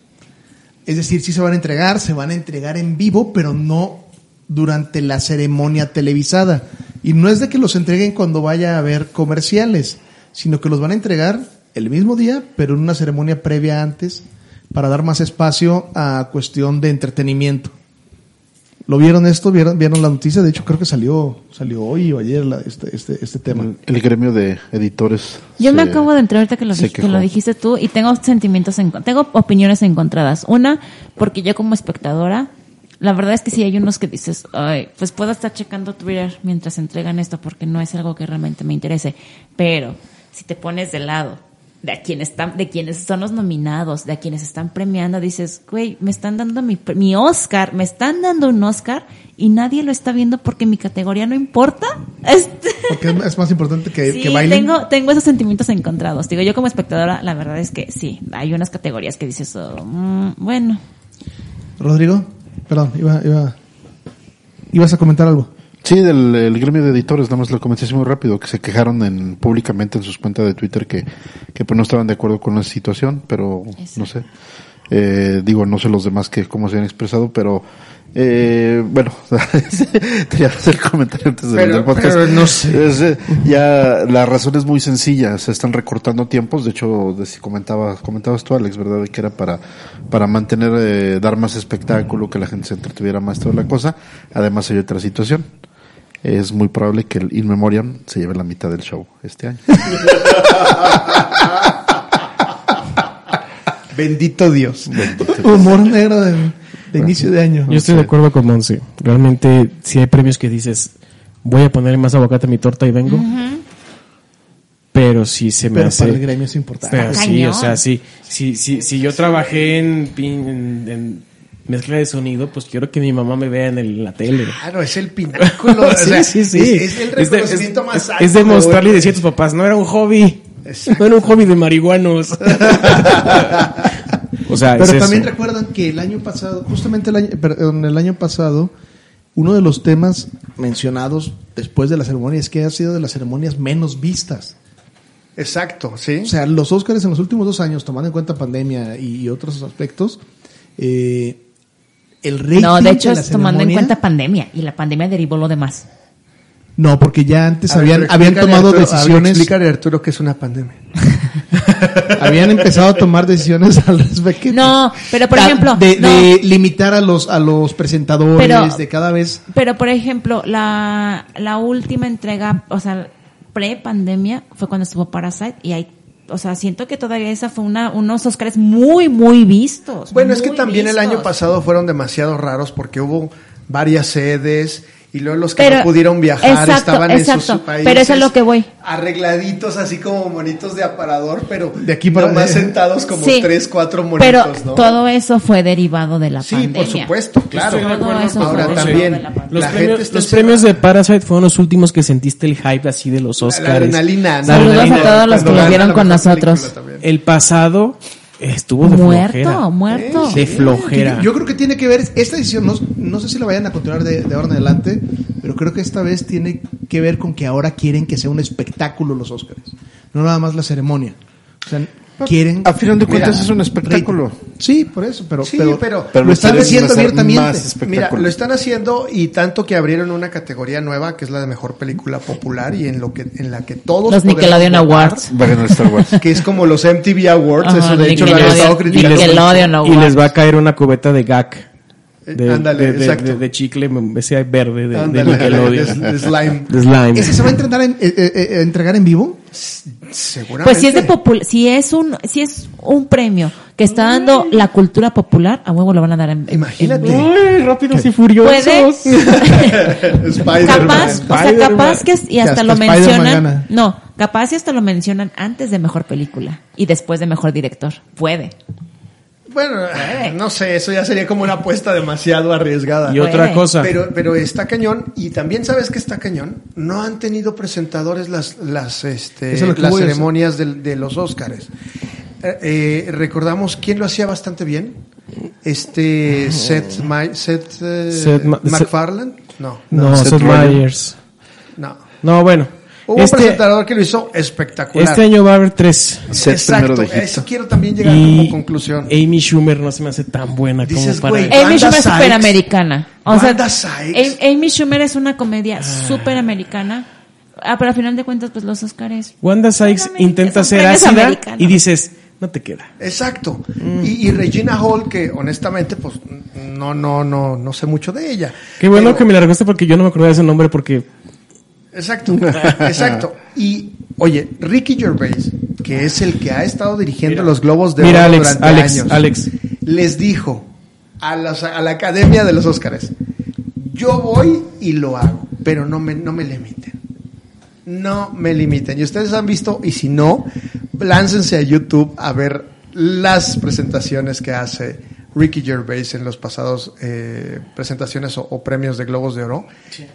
Es decir, sí se van a entregar, se van a entregar en vivo, pero no durante la ceremonia televisada. Y no es de que los entreguen cuando vaya a haber comerciales, sino que los van a entregar el mismo día, pero en una ceremonia previa antes, para dar más espacio a cuestión de entretenimiento. ¿Lo vieron esto? ¿Vieron, vieron la noticia? De hecho, creo que salió, salió hoy o ayer la- este, este, este tema. El, el gremio de editores. Yo me acabo de entrar ahorita que lo, dij- que lo dijiste tú y tengo sentimientos, en, tengo opiniones encontradas. Una, porque yo como espectadora, la verdad es que sí hay unos que dices, ay, pues puedo estar checando Twitter mientras entregan esto porque no es algo que realmente me interese. Pero si te pones de lado de a quienes están, de quienes son los nominados, de a quienes están premiando, dices, güey, me están dando mi, mi Oscar, me están dando un Oscar y nadie lo está viendo porque mi categoría no importa. Este, Porque es, es más importante que, sí, que bailen. tengo, tengo esos sentimientos encontrados. Digo, yo como espectadora, la verdad es que sí, hay unas categorías que dices, oh, mm, bueno, Rodrigo, perdón, iba, iba, ibas a comentar algo. Sí, del el gremio de editores, nada más lo comenté así muy rápido, que se quejaron en, públicamente en sus cuentas de Twitter que, que pues no estaban de acuerdo con la situación, pero no sé. Eh, digo, no sé los demás que cómo se han expresado, pero eh, bueno, tenía que hacer el comentario antes de Pero- podcast. pero no sé. Es, eh, ya la razón es muy sencilla, se están recortando tiempos, de hecho, de, si comentaba, comentabas tú, Alex, ¿verdad? De que era para, para mantener, eh, dar más espectáculo, que la gente se entretuviera más toda la cosa. Además hay otra situación. Es muy probable que el In Memoriam se lleve la mitad del show este año. Bendito Dios. Humor negro de, de inicio de año. Yo estoy de acuerdo con Monse. Realmente, si hay premios que dices, voy a ponerle más aguacate a mi torta y vengo. Pero si se me Pero hace. para el gremio es importante. Pero sí, o sea, sí. Si, si, si yo trabajé en, pin- en, en mezcla de sonido, pues quiero que mi mamá me vea en, el- en la tele. Claro, es el pináculo. o sea, sí, sí, sí. Es, es el reconocimiento es- más alto. Es demostrarle y decir a tus papás, no era un hobby. Exacto. No era un hobby de marihuanos. o sea, Pero es también eso. recuerdan que el año pasado, justamente el año, perdón, el año pasado, uno de los temas mencionados después de la ceremonia es que ha sido de las ceremonias menos vistas. Exacto, sí. O sea, los Óscares en los últimos dos años, tomando en cuenta pandemia y, y otros aspectos, eh, el rating no, de hecho la es tomando en cuenta pandemia y la pandemia derivó lo demás. No, porque ya antes A ver, habían, habían explícale, tomado Arturo, a decisiones, Explícale, Arturo, que es una pandemia. habían empezado a tomar decisiones al respecto. No, pero por ejemplo, de, no. de limitar a los a los presentadores, Pero- de cada vez Pero, por ejemplo, la, la última entrega, o sea, pre-pandemia, fue cuando estuvo Parasite y hay, o sea, siento que todavía esa fue una, unos Oscars muy, muy vistos. Bueno, es que también el año pasado fueron demasiado raros porque hubo varias sedes y luego los que Pero- no pudieron viajar exacto, estaban en sus países. pero eso es lo que voy. Arregladitos así como monitos de aparador, pero De aquí para- más sentados como Sí, tres, cuatro Pero monitos, ¿no? todo eso fue derivado de la sí, pandemia. por supuesto, claro. Ahora fue también. Los, la premios, gente los premios de Parasite fueron los últimos que sentiste el hype así de los la Oscars. adrenalina. ¿no? La Saludos a todos los que lo vieron con nosotros. El pasado estuvo de Muerto, flojera. muerto. De flojera. Yo, yo creo que tiene que ver, esta edición, no, no sé si la vayan a continuar de, de ahora en adelante, pero creo que esta vez tiene que ver con que ahora quieren que sea un espectáculo los Óscares, no nada más la ceremonia. O sea, quieren... A final de cuentas Mira, es un espectáculo. Sí, por eso, pero, Sí, pero, pero- Pero lo están hacer abiertamente. Mira, lo están haciendo y tanto que abrieron una categoría nueva que es la de mejor película popular y en lo que en la que todos Los Nickelodeon Awards. Va a ganar Star Wars. que es como los MTV Awards, Ajá, eso de hecho lo han Nickelodeon. estado Y criticando. les, Nickelodeon y Awards. les va a caer una cubeta de gag. De, Eh, de, de- exacto. de- de chicle, ese verde de, de Ándale, Nickelodeon. de- de slime. De slime. ¿Ese se va a entregar en, eh, eh, eh, entregar en vivo? Seguramente. Pues si es de si es un si es un premio que está dando la cultura popular, a huevo lo van a dar en Imagínate. en- Ay, rápidos y furiosos. Capaz, o sea, capaz que y hasta hasta lo mencionan. No, capaz y hasta lo mencionan antes de mejor película y después de mejor director. Puede. Bueno, no sé, eso ya sería como una apuesta demasiado arriesgada. Y otra cosa. Pero, pero está cañón, y también sabes que está cañón, no han tenido presentadores las, las, este, es las ceremonias de, los Óscares. Eh, eh, recordamos quién lo hacía bastante bien, este Seth, eh, Seth Ma- MacFarlane, no, no, Seth Seth. Myers. no. No, bueno. Hubo un Este, presentador que lo hizo espectacular. este año va a haber tres. Set Exacto, de Egipto. quiero también llegar Y como conclusión. Amy Schumer no se me hace tan buena Dices, como para... güey, Amy Schumer es superamericana. O sea, Wanda Sykes. Am- Amy Schumer es una comedia superamericana. Ah, pero al final de cuentas, pues los Oscars. Wanda Sykes intenta ser ácida americanos. y dices, no te queda. Exacto. Y, y Regina Hall, que honestamente, pues no, no, no, no sé mucho de ella. Qué bueno Pero- que me la recueste porque yo no me acordaba de ese nombre porque... Exacto, exacto. Y oye, Ricky Gervais, que es el que ha estado dirigiendo los Globos de Mira, Oro Alex, durante Alex, años, Alex. les dijo a, las- a la Academia de los Óscares, yo voy y lo hago, pero no me, no me limiten. No me limiten. Y ustedes han visto, y si no, láncense a YouTube a ver las presentaciones que hace Ricky Gervais en los pasados eh, presentaciones o, o premios de Globos de Oro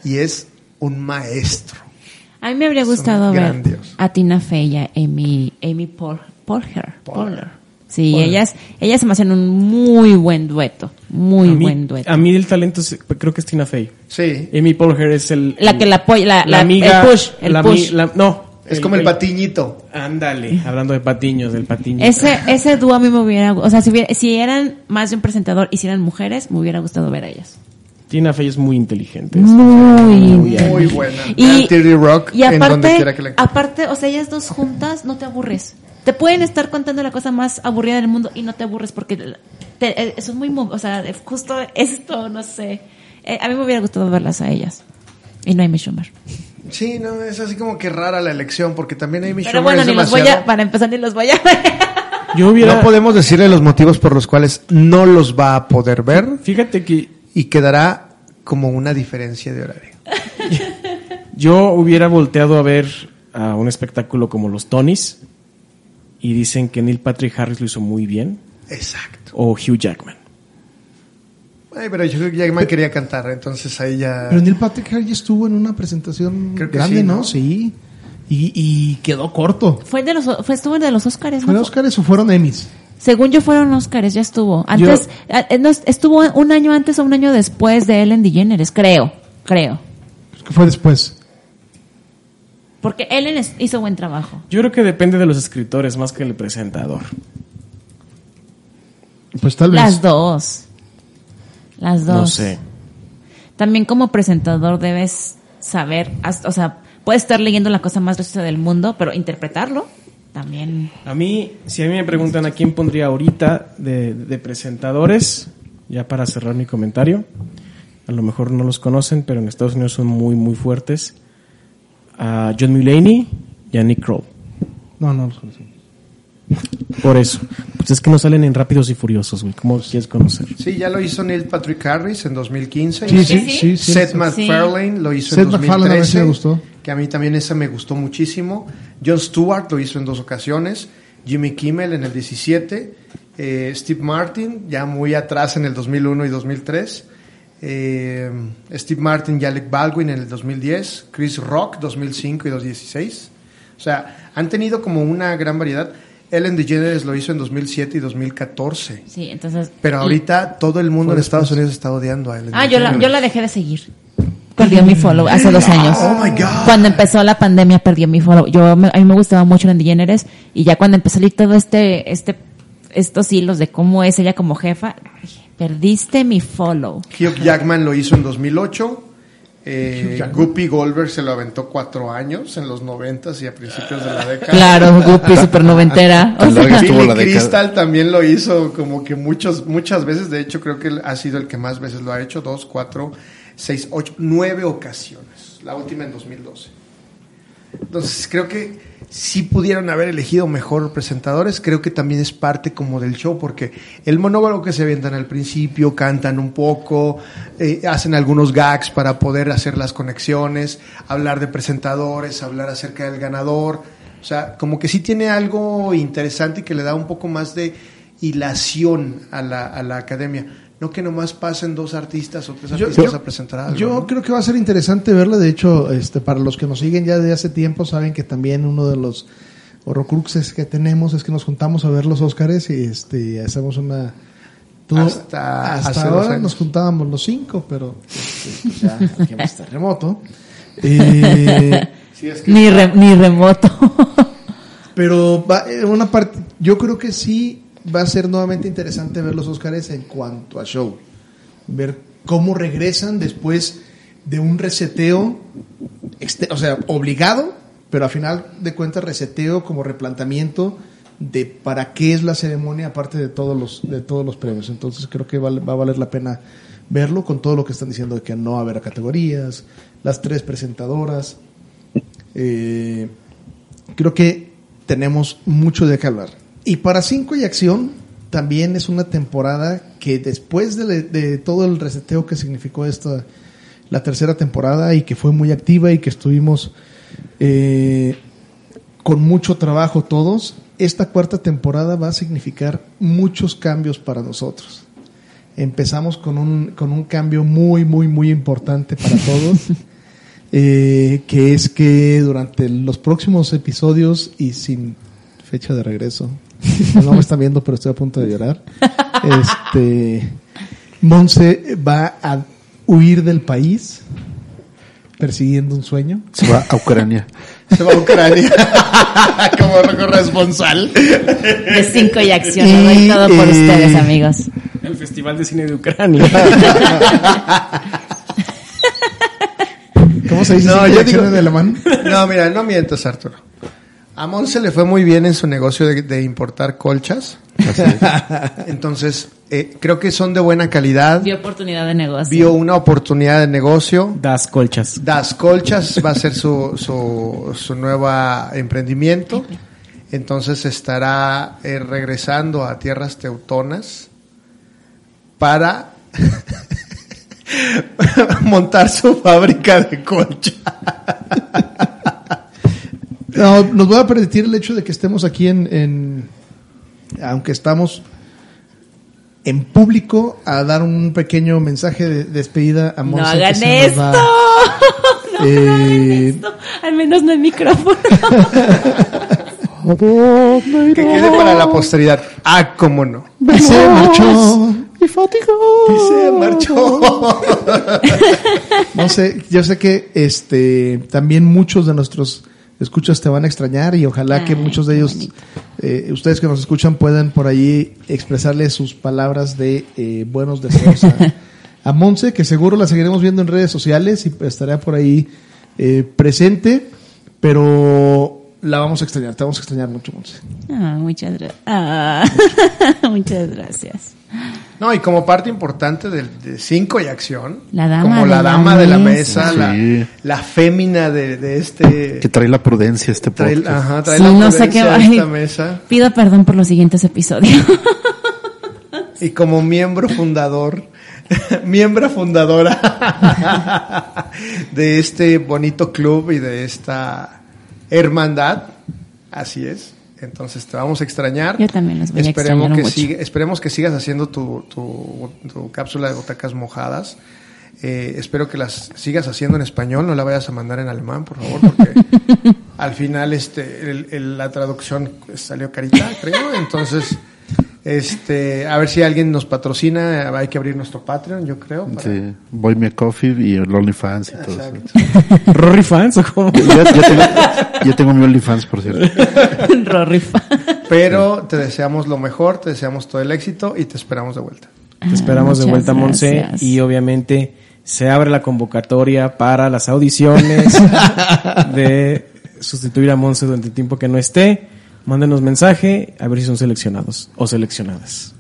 y es un maestro. A mí me habría gustado ver a Tina Fey y a Amy, Amy Por. Porger. Sí, ellas, ellas se me hacen un muy buen dueto. Muy a mí, buen dueto. A mí del talento es- creo que es Tina Fey. Sí, Amy Poehler es el... La que la apoya, la, la- amiga, el push, el la push. mi- la- no. es como el patiñito. Ándale, hablando de patiños, del patiño. Ese, ese dúo a mí me hubiera, o sea, si, hubiera- si eran más de un presentador y si eran mujeres, me hubiera gustado ver a ellas. Tina Fey es muy inteligente. Muy, Muy buena. Y, Rock y en donde aparte, quiera que aparte, o sea, ellas dos juntas no te aburres. Te pueden estar contando la cosa más aburrida del mundo y no te aburres porque te- eh, eso es muy, o sea, justo esto, no sé. Eh, a mí me hubiera gustado verlas a ellas. Y no a Amy Schumer. Sí, no, es así como que rara la elección porque también Amy Pero Schumer bueno, es ni los voy a, para empezar, ni los voy a ver. Yo hubiera... No podemos decirle los motivos por los cuales no los va a poder ver Fíjate que y quedará como una diferencia de horario. yo hubiera volteado a ver a un espectáculo como los Tonys y dicen que Neil Patrick Harris lo hizo muy bien Exacto. o Hugh Jackman. Ay, pero que Jackman quería cantar, entonces ahí ya... Pero Neil Patrick Harris estuvo en una presentación grande, sí, ¿no? ¿no? Sí. Y, y quedó corto. Fue de los, fue, estuvo de los Oscars, ¿Fue ¿no? Oscars o fueron Emmys? Según yo fueron Oscars, ya estuvo. Antes, eh, no, estuvo un año antes o un año después de Ellen DeGeneres, creo, creo. ¿Qué fue después? Porque Ellen hizo buen trabajo. Yo creo que depende de los escritores más que del presentador. Pues tal vez. Las dos. Las dos. No sé. También como presentador debes saber, o sea, puedes estar leyendo la cosa más graciosa del mundo, pero interpretarlo también. A mí, si a mí me preguntan a quién pondría ahorita de, de presentadores, ya para cerrar mi comentario, a lo mejor no los conocen, pero en Estados Unidos son muy, muy fuertes. A John Mulaney y a Nick Kroll. No, no los conocí. Por eso. Pues es que no salen en Rápidos y Furiosos, güey. ¿Cómo quieres conocer? Sí, ya lo hizo Neil Patrick Harris en 2015. Sí, sí, sí? sí. sí, Seth sí. MacFarlane lo hizo Seth en MacFarlane a mí 2013. sí me gustó. Que a mí también esa me gustó muchísimo. John Stewart lo hizo en dos ocasiones. Jimmy Kimmel en el 17. eh, Steve Martin, ya muy atrás en el 2001 y 2003. eh, Steve Martin y Alec Baldwin en el 2010. Chris Rock 2005 y 2016. O sea, han tenido como una gran variedad. Ellen DeGeneres lo hizo en 2007 y 2014. Sí, entonces. Pero y- ahorita todo el mundo en Estados Unidos está odiando a Ellen Ah, yo la, yo la dejé de seguir. Perdió mi follow hace dos años. Oh my God. Cuando empezó la pandemia perdió mi follow. Yo me- a mí me gustaba mucho Ellen DeGeneres y ya cuando empezó a salir todo este este estos hilos de cómo es ella como jefa, dije, perdiste mi follow. Hugh Jackman lo hizo en 2008. Eh. Guppy Goldberg se lo aventó cuatro años en los noventas y a principios de la década. Claro, Guppy super noventera. O sea, Billy la. Crystal también lo hizo como que muchos, muchas veces. De hecho, creo que él ha sido el que más veces lo ha hecho. Dos, cuatro, seis, ocho, nueve ocasiones. La última en 2012. Entonces, creo que si pudieron haber elegido mejor presentadores. Creo que también es parte como del show, porque el monólogo que se avientan al principio, cantan un poco, eh, hacen algunos gags para poder hacer las conexiones, hablar de presentadores, hablar acerca del ganador. O sea, como que sí tiene algo interesante que le da un poco más de hilación a la, a la academia. No que nomás pasen dos artistas o tres Yo- artistas yo- a presentar algo. Yo ¿no? creo que va a ser interesante verla. De hecho, este, para los que nos siguen ya de hace tiempo, saben que también uno de los horrocruxes que tenemos es que nos juntamos a ver los Óscares y este, hacemos una. todo- Hasta hasta ahora nos juntábamos los cinco, pero este, ya aquí está remoto. Eh, Ni, re- ni remoto. Pero va, eh, una parte, yo creo que sí va a ser nuevamente interesante ver los Óscares en cuanto a show. Ver cómo regresan después de un reseteo, exte- o sea, obligado, pero a final de cuentas reseteo como replanteamiento de para qué es la ceremonia aparte de todos los de todos los premios. Entonces creo que vale- va a valer la pena verlo con todo lo que están diciendo de que no va a haber categorías, las tres presentadoras. Eh, creo que tenemos mucho de qué hablar. Y para Cinco y Acción también es una temporada que después de, de todo el reseteo que significó esta la tercera temporada y que fue muy activa y que estuvimos eh, con mucho trabajo todos, esta cuarta temporada va a significar muchos cambios para nosotros. Empezamos con un, con un cambio muy, muy, muy importante para todos, eh, que es que durante los próximos episodios y sin fecha de regreso, no me están viendo, pero estoy a punto de llorar, este, Monse va a huir del país persiguiendo un sueño. Se va a Ucrania. Se va a Ucrania como corresponsal. De cinco y acción. Lo Y, doy todo por eh, ustedes, amigos. El Festival de Cine de Ucrania. ¿Cómo se dice No, yo digo- en alemán? No, mira, no mientas, Arturo. A Monse le fue muy bien en su negocio de, de importar colchas. Entonces, eh, creo que son de buena calidad. Vio oportunidad de negocio. Vio una oportunidad de negocio. Das colchas. Das Colchas va a ser su, su, su nuevo emprendimiento. Entonces estará eh, regresando a tierras teutonas para montar su fábrica de colcha. No, nos va a permitir el hecho de que estemos aquí en, en- aunque estamos en público, a dar un pequeño mensaje de despedida a No Monse. que hagan esto. va. No Eh, hagan esto. Al menos no el micrófono. Que quede para la posteridad. Ah, cómo no. Y se marchó. Y se marchó. No sé, yo sé que este también muchos de nuestros escuchas te van a extrañar y ojalá que muchos de ellos, eh, ustedes que nos escuchan, puedan por ahí expresarle sus palabras de eh, buenos deseos a, a Monse, que seguro la seguiremos viendo en redes sociales y estará por ahí eh, presente, pero la vamos a extrañar, te vamos a extrañar mucho, Monse. Ah, muchas. Ah, muchas gracias. No, y como parte importante del de Cinco y Acción, La dama como la dama de la mesa. mesa, Sí. la, la fémina de, de este... Que trae la prudencia este trae, podcast. ajá, trae Sí, la no sé qué prudencia a esta mesa. Pido perdón por los siguientes episodios. Y como miembro fundador, miembro fundadora de este bonito club y de esta hermandad, así es. Entonces te vamos a extrañar. Yo también los voy a esperemos extrañar que mucho. siga- esperemos que sigas haciendo tu, tu, tu cápsula de butacas mojadas. Eh, espero que las sigas haciendo en español, no la vayas a mandar en alemán, por favor, porque al final este el- el- la traducción salió carita, creo. Entonces, este, a ver si alguien nos patrocina, hay que abrir nuestro Patreon, yo creo. para- Sí, Boy Me a Coffee y el OnlyFans y todo eso. Exacto. ¿Rory fans o cómo? Yo, yo tengo, yo tengo mi OnlyFans, por cierto. Rory Pero te deseamos lo mejor, te deseamos todo el éxito y te esperamos de vuelta. Te esperamos de vuelta, Monse. Y obviamente se abre la convocatoria para las audiciones de sustituir a Monse durante el tiempo que no esté. Mándenos mensaje a ver si son seleccionados o seleccionadas.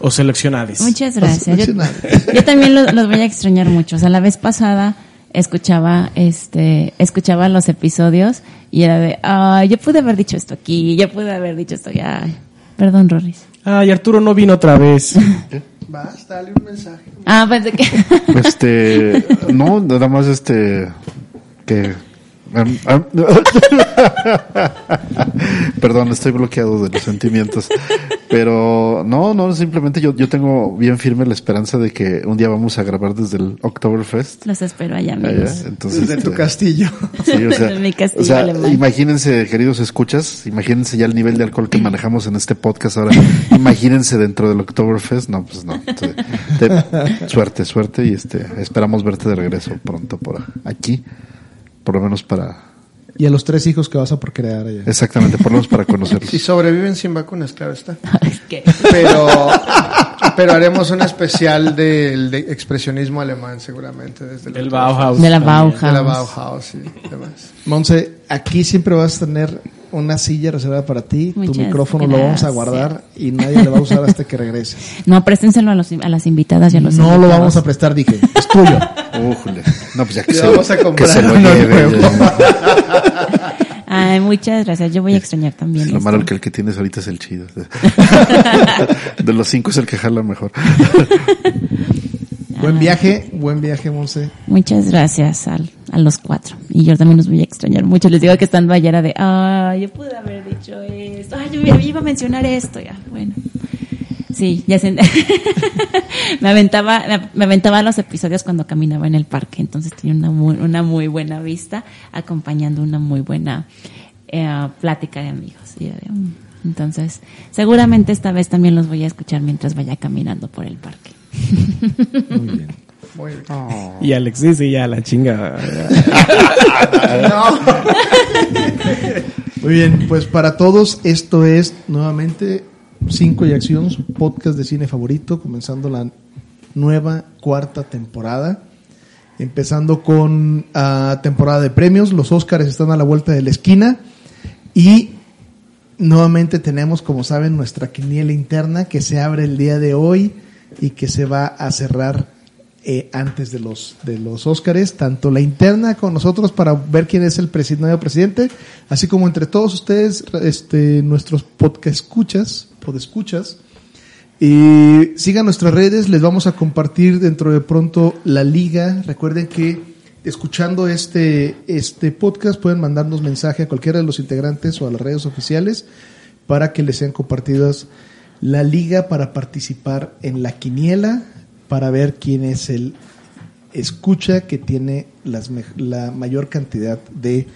o seleccionades. Muchas gracias. Yo, también los, los voy a extrañar mucho. O sea, la vez pasada escuchaba este escuchaba los episodios y era de ah yo pude haber dicho esto aquí yo pude haber dicho esto Ay, perdón Roris Ay, Arturo no vino otra vez. Vas, dale un mensaje. ah pensé que Este, no, nada más este, que... Perdón, estoy bloqueado de los sentimientos. Pero no, no, simplemente yo, yo tengo bien firme la esperanza de que un día vamos a grabar desde el Oktoberfest. los espero allá allá. amigos Entonces, Desde tu este, castillo. Sí, o sea, Desde mi castillo o sea, alemán. imagínense, queridos escuchas, imagínense ya el nivel de alcohol que manejamos en este podcast ahora. Imagínense dentro del Oktoberfest. No, pues no. Te- te- suerte, suerte y este, esperamos verte de regreso pronto por aquí. Por lo menos para, Y a los tres hijos que vas a procrear allá. exactamente, por lo menos para conocerlos. Si sobreviven sin vacunas, claro está. Es que- Pero, pero haremos un especial del de expresionismo alemán, seguramente, desde El Bauhaus. de la. Bauhaus De la Bauhaus y demás. Monse, aquí siempre vas a tener una silla reservada para ti, tu micrófono lo vamos a guardar y nadie lo va a usar hasta que regreses. no préstenselo a, los, a las invitadas y a los No lo vamos a prestar, dije, es tuyo. No, pues ya que se, vamos a que comprar se lo lleve. ay muchas gracias yo voy a extrañar también Lo esto. malo que el que tienes ahorita es el chido. De los cinco es el que jala mejor. Buen viaje, buen viaje, Monse. Muchas gracias al, a los cuatro. Y yo también los voy a extrañar mucho. Les digo que estando ayer era de, ah, yo pude haber dicho esto. Ay, yo iba a mencionar esto, ya, bueno. Sí, ya se... me aventaba, me aventaba los episodios cuando caminaba en el parque, entonces tenía una muy, una muy buena vista, acompañando una muy buena eh, plática de amigos. Y, eh, Entonces, seguramente esta vez también los voy a escuchar mientras vaya caminando por el parque. Muy bien. Y Alex dice ya la chinga. Muy bien, pues para todos esto es nuevamente Cinco y Acción, su podcast de cine favorito, comenzando la nueva cuarta temporada. Empezando con ah, temporada de premios, los Óscares están a la vuelta de la esquina y nuevamente tenemos, como saben, nuestra quiniela interna que se abre el día de hoy y que se va a cerrar eh, antes de los de los Óscares, tanto la interna con nosotros para ver quién es el presidente, nuevo presidente, así como entre todos ustedes, este, nuestros podcast escuchas, podescuchas. Y sigan nuestras redes, les vamos a compartir dentro de pronto la liga. Recuerden que escuchando este, este podcast pueden mandarnos mensaje a cualquiera de los integrantes o a las redes oficiales para que les sean compartidas la liga para participar en la quiniela, para ver quién es el escucha que tiene las, la mayor cantidad de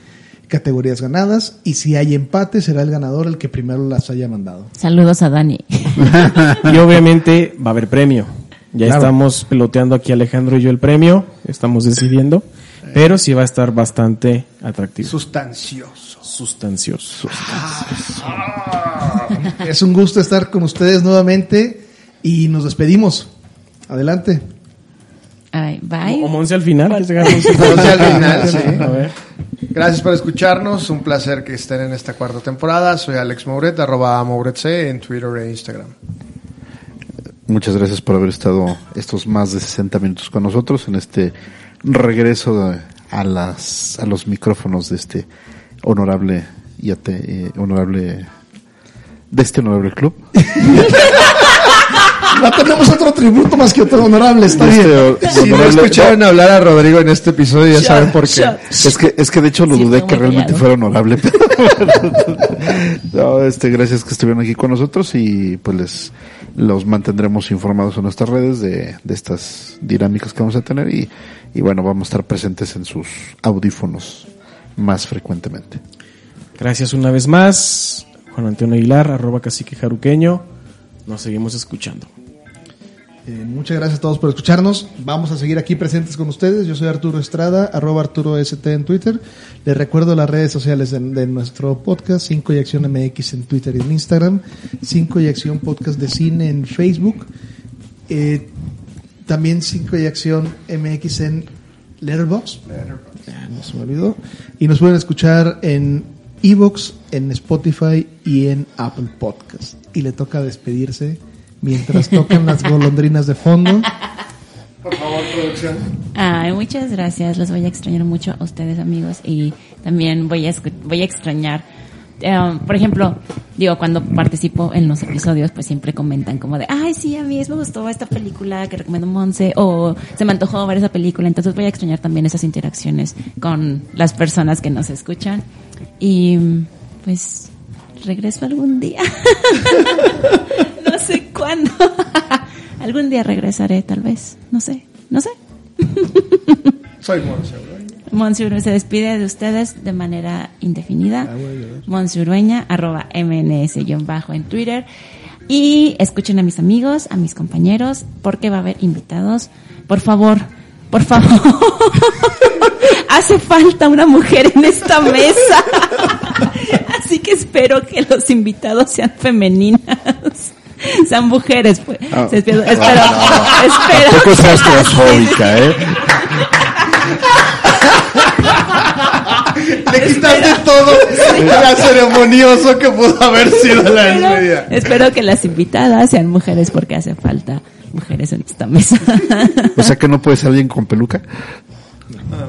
categorías ganadas y si hay empate será el ganador el que primero las haya mandado. Saludos a Dani. Y obviamente va a haber premio. Ya Claro. estamos peloteando aquí Alejandro y yo el premio, estamos decidiendo, pero sí va a estar bastante atractivo, Sustancioso. sustancioso. Es un gusto estar con ustedes nuevamente y nos despedimos. Adelante. Ay, bye. O Monse al final. que se gana Monse. Monse al final, sí. A ver. Gracias por escucharnos. Un placer que estén en esta cuarta temporada. Soy Alex Mouret, arroba MouretC en Twitter e Instagram. Muchas gracias por haber estado estos más de 60 minutos con nosotros en este regreso de- a las a los micrófonos de este honorable y ate- eh, honorable de este honorable club. No tenemos otro tributo más que otro honorable, está De bien. este Si no escucharon hablar a Rodrigo en este episodio, ya saben por qué. Shot. Es que, es que de hecho lo Sí, dudé que realmente fuera honorable. no, este, gracias que estuvieron aquí con nosotros y pues les los mantendremos informados en nuestras redes de, de estas dinámicas que vamos a tener y, y bueno, vamos a estar presentes en sus audífonos más frecuentemente. Gracias una vez más. Juan Antonio Aguilar, arroba cacique jaruqueño. Nos seguimos escuchando. Eh, muchas gracias a todos por escucharnos. Vamos a seguir aquí presentes con ustedes. Yo soy Arturo Estrada, arroba Arturo ST en Twitter. Les recuerdo las redes sociales de, de nuestro podcast, 5 y Acción MX en Twitter y en Instagram, 5 y Acción Podcast de Cine en Facebook, eh, también 5 y Acción MX en Letterboxd. Ya, no se me olvidó. Y nos pueden escuchar en Evox, en Spotify y en Apple Podcast. Y le toca despedirse mientras tocan las golondrinas de fondo. Ay, muchas gracias. Los voy a extrañar mucho a ustedes, amigos. Y también voy a, voy a extrañar. eh, por ejemplo, digo, cuando participo en los episodios, pues siempre comentan como de, ay, sí, a mí me gustó esta película que recomendó Monse, o se me antojó ver esa película. Entonces voy a extrañar también esas interacciones con las personas que nos escuchan. Y pues regreso algún día. no sé cuándo. algún día regresaré, tal vez. No sé, no sé. Soy Monse. Monse Urueña se despide de ustedes de manera indefinida. Monse Urueña, arroba MNS-bajo en Twitter. Y escuchen a mis amigos, a mis compañeros, porque va a haber invitados. Por favor, por favor. Hace falta una mujer en esta mesa. Así que espero que los invitados sean femeninas. Sean mujeres, pues. Ah. Espero, espero, espero. Tampoco seas claustrofóbica, ¿eh? Le quitaste todo lo ceremonioso que pudo haber sido la despedida. espero que las invitadas sean mujeres porque hace falta mujeres en esta mesa. O sea que no puede ser alguien con peluca.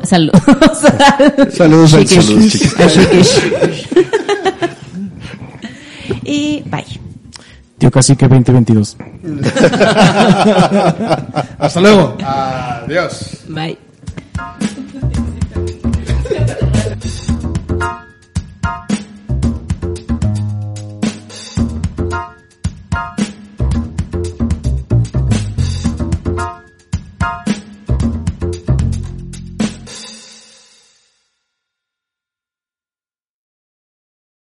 Saludos. Saludos al. Saludos, chiquis. y bye. Tío Cacique 2022. Hasta luego. Adiós. Bye.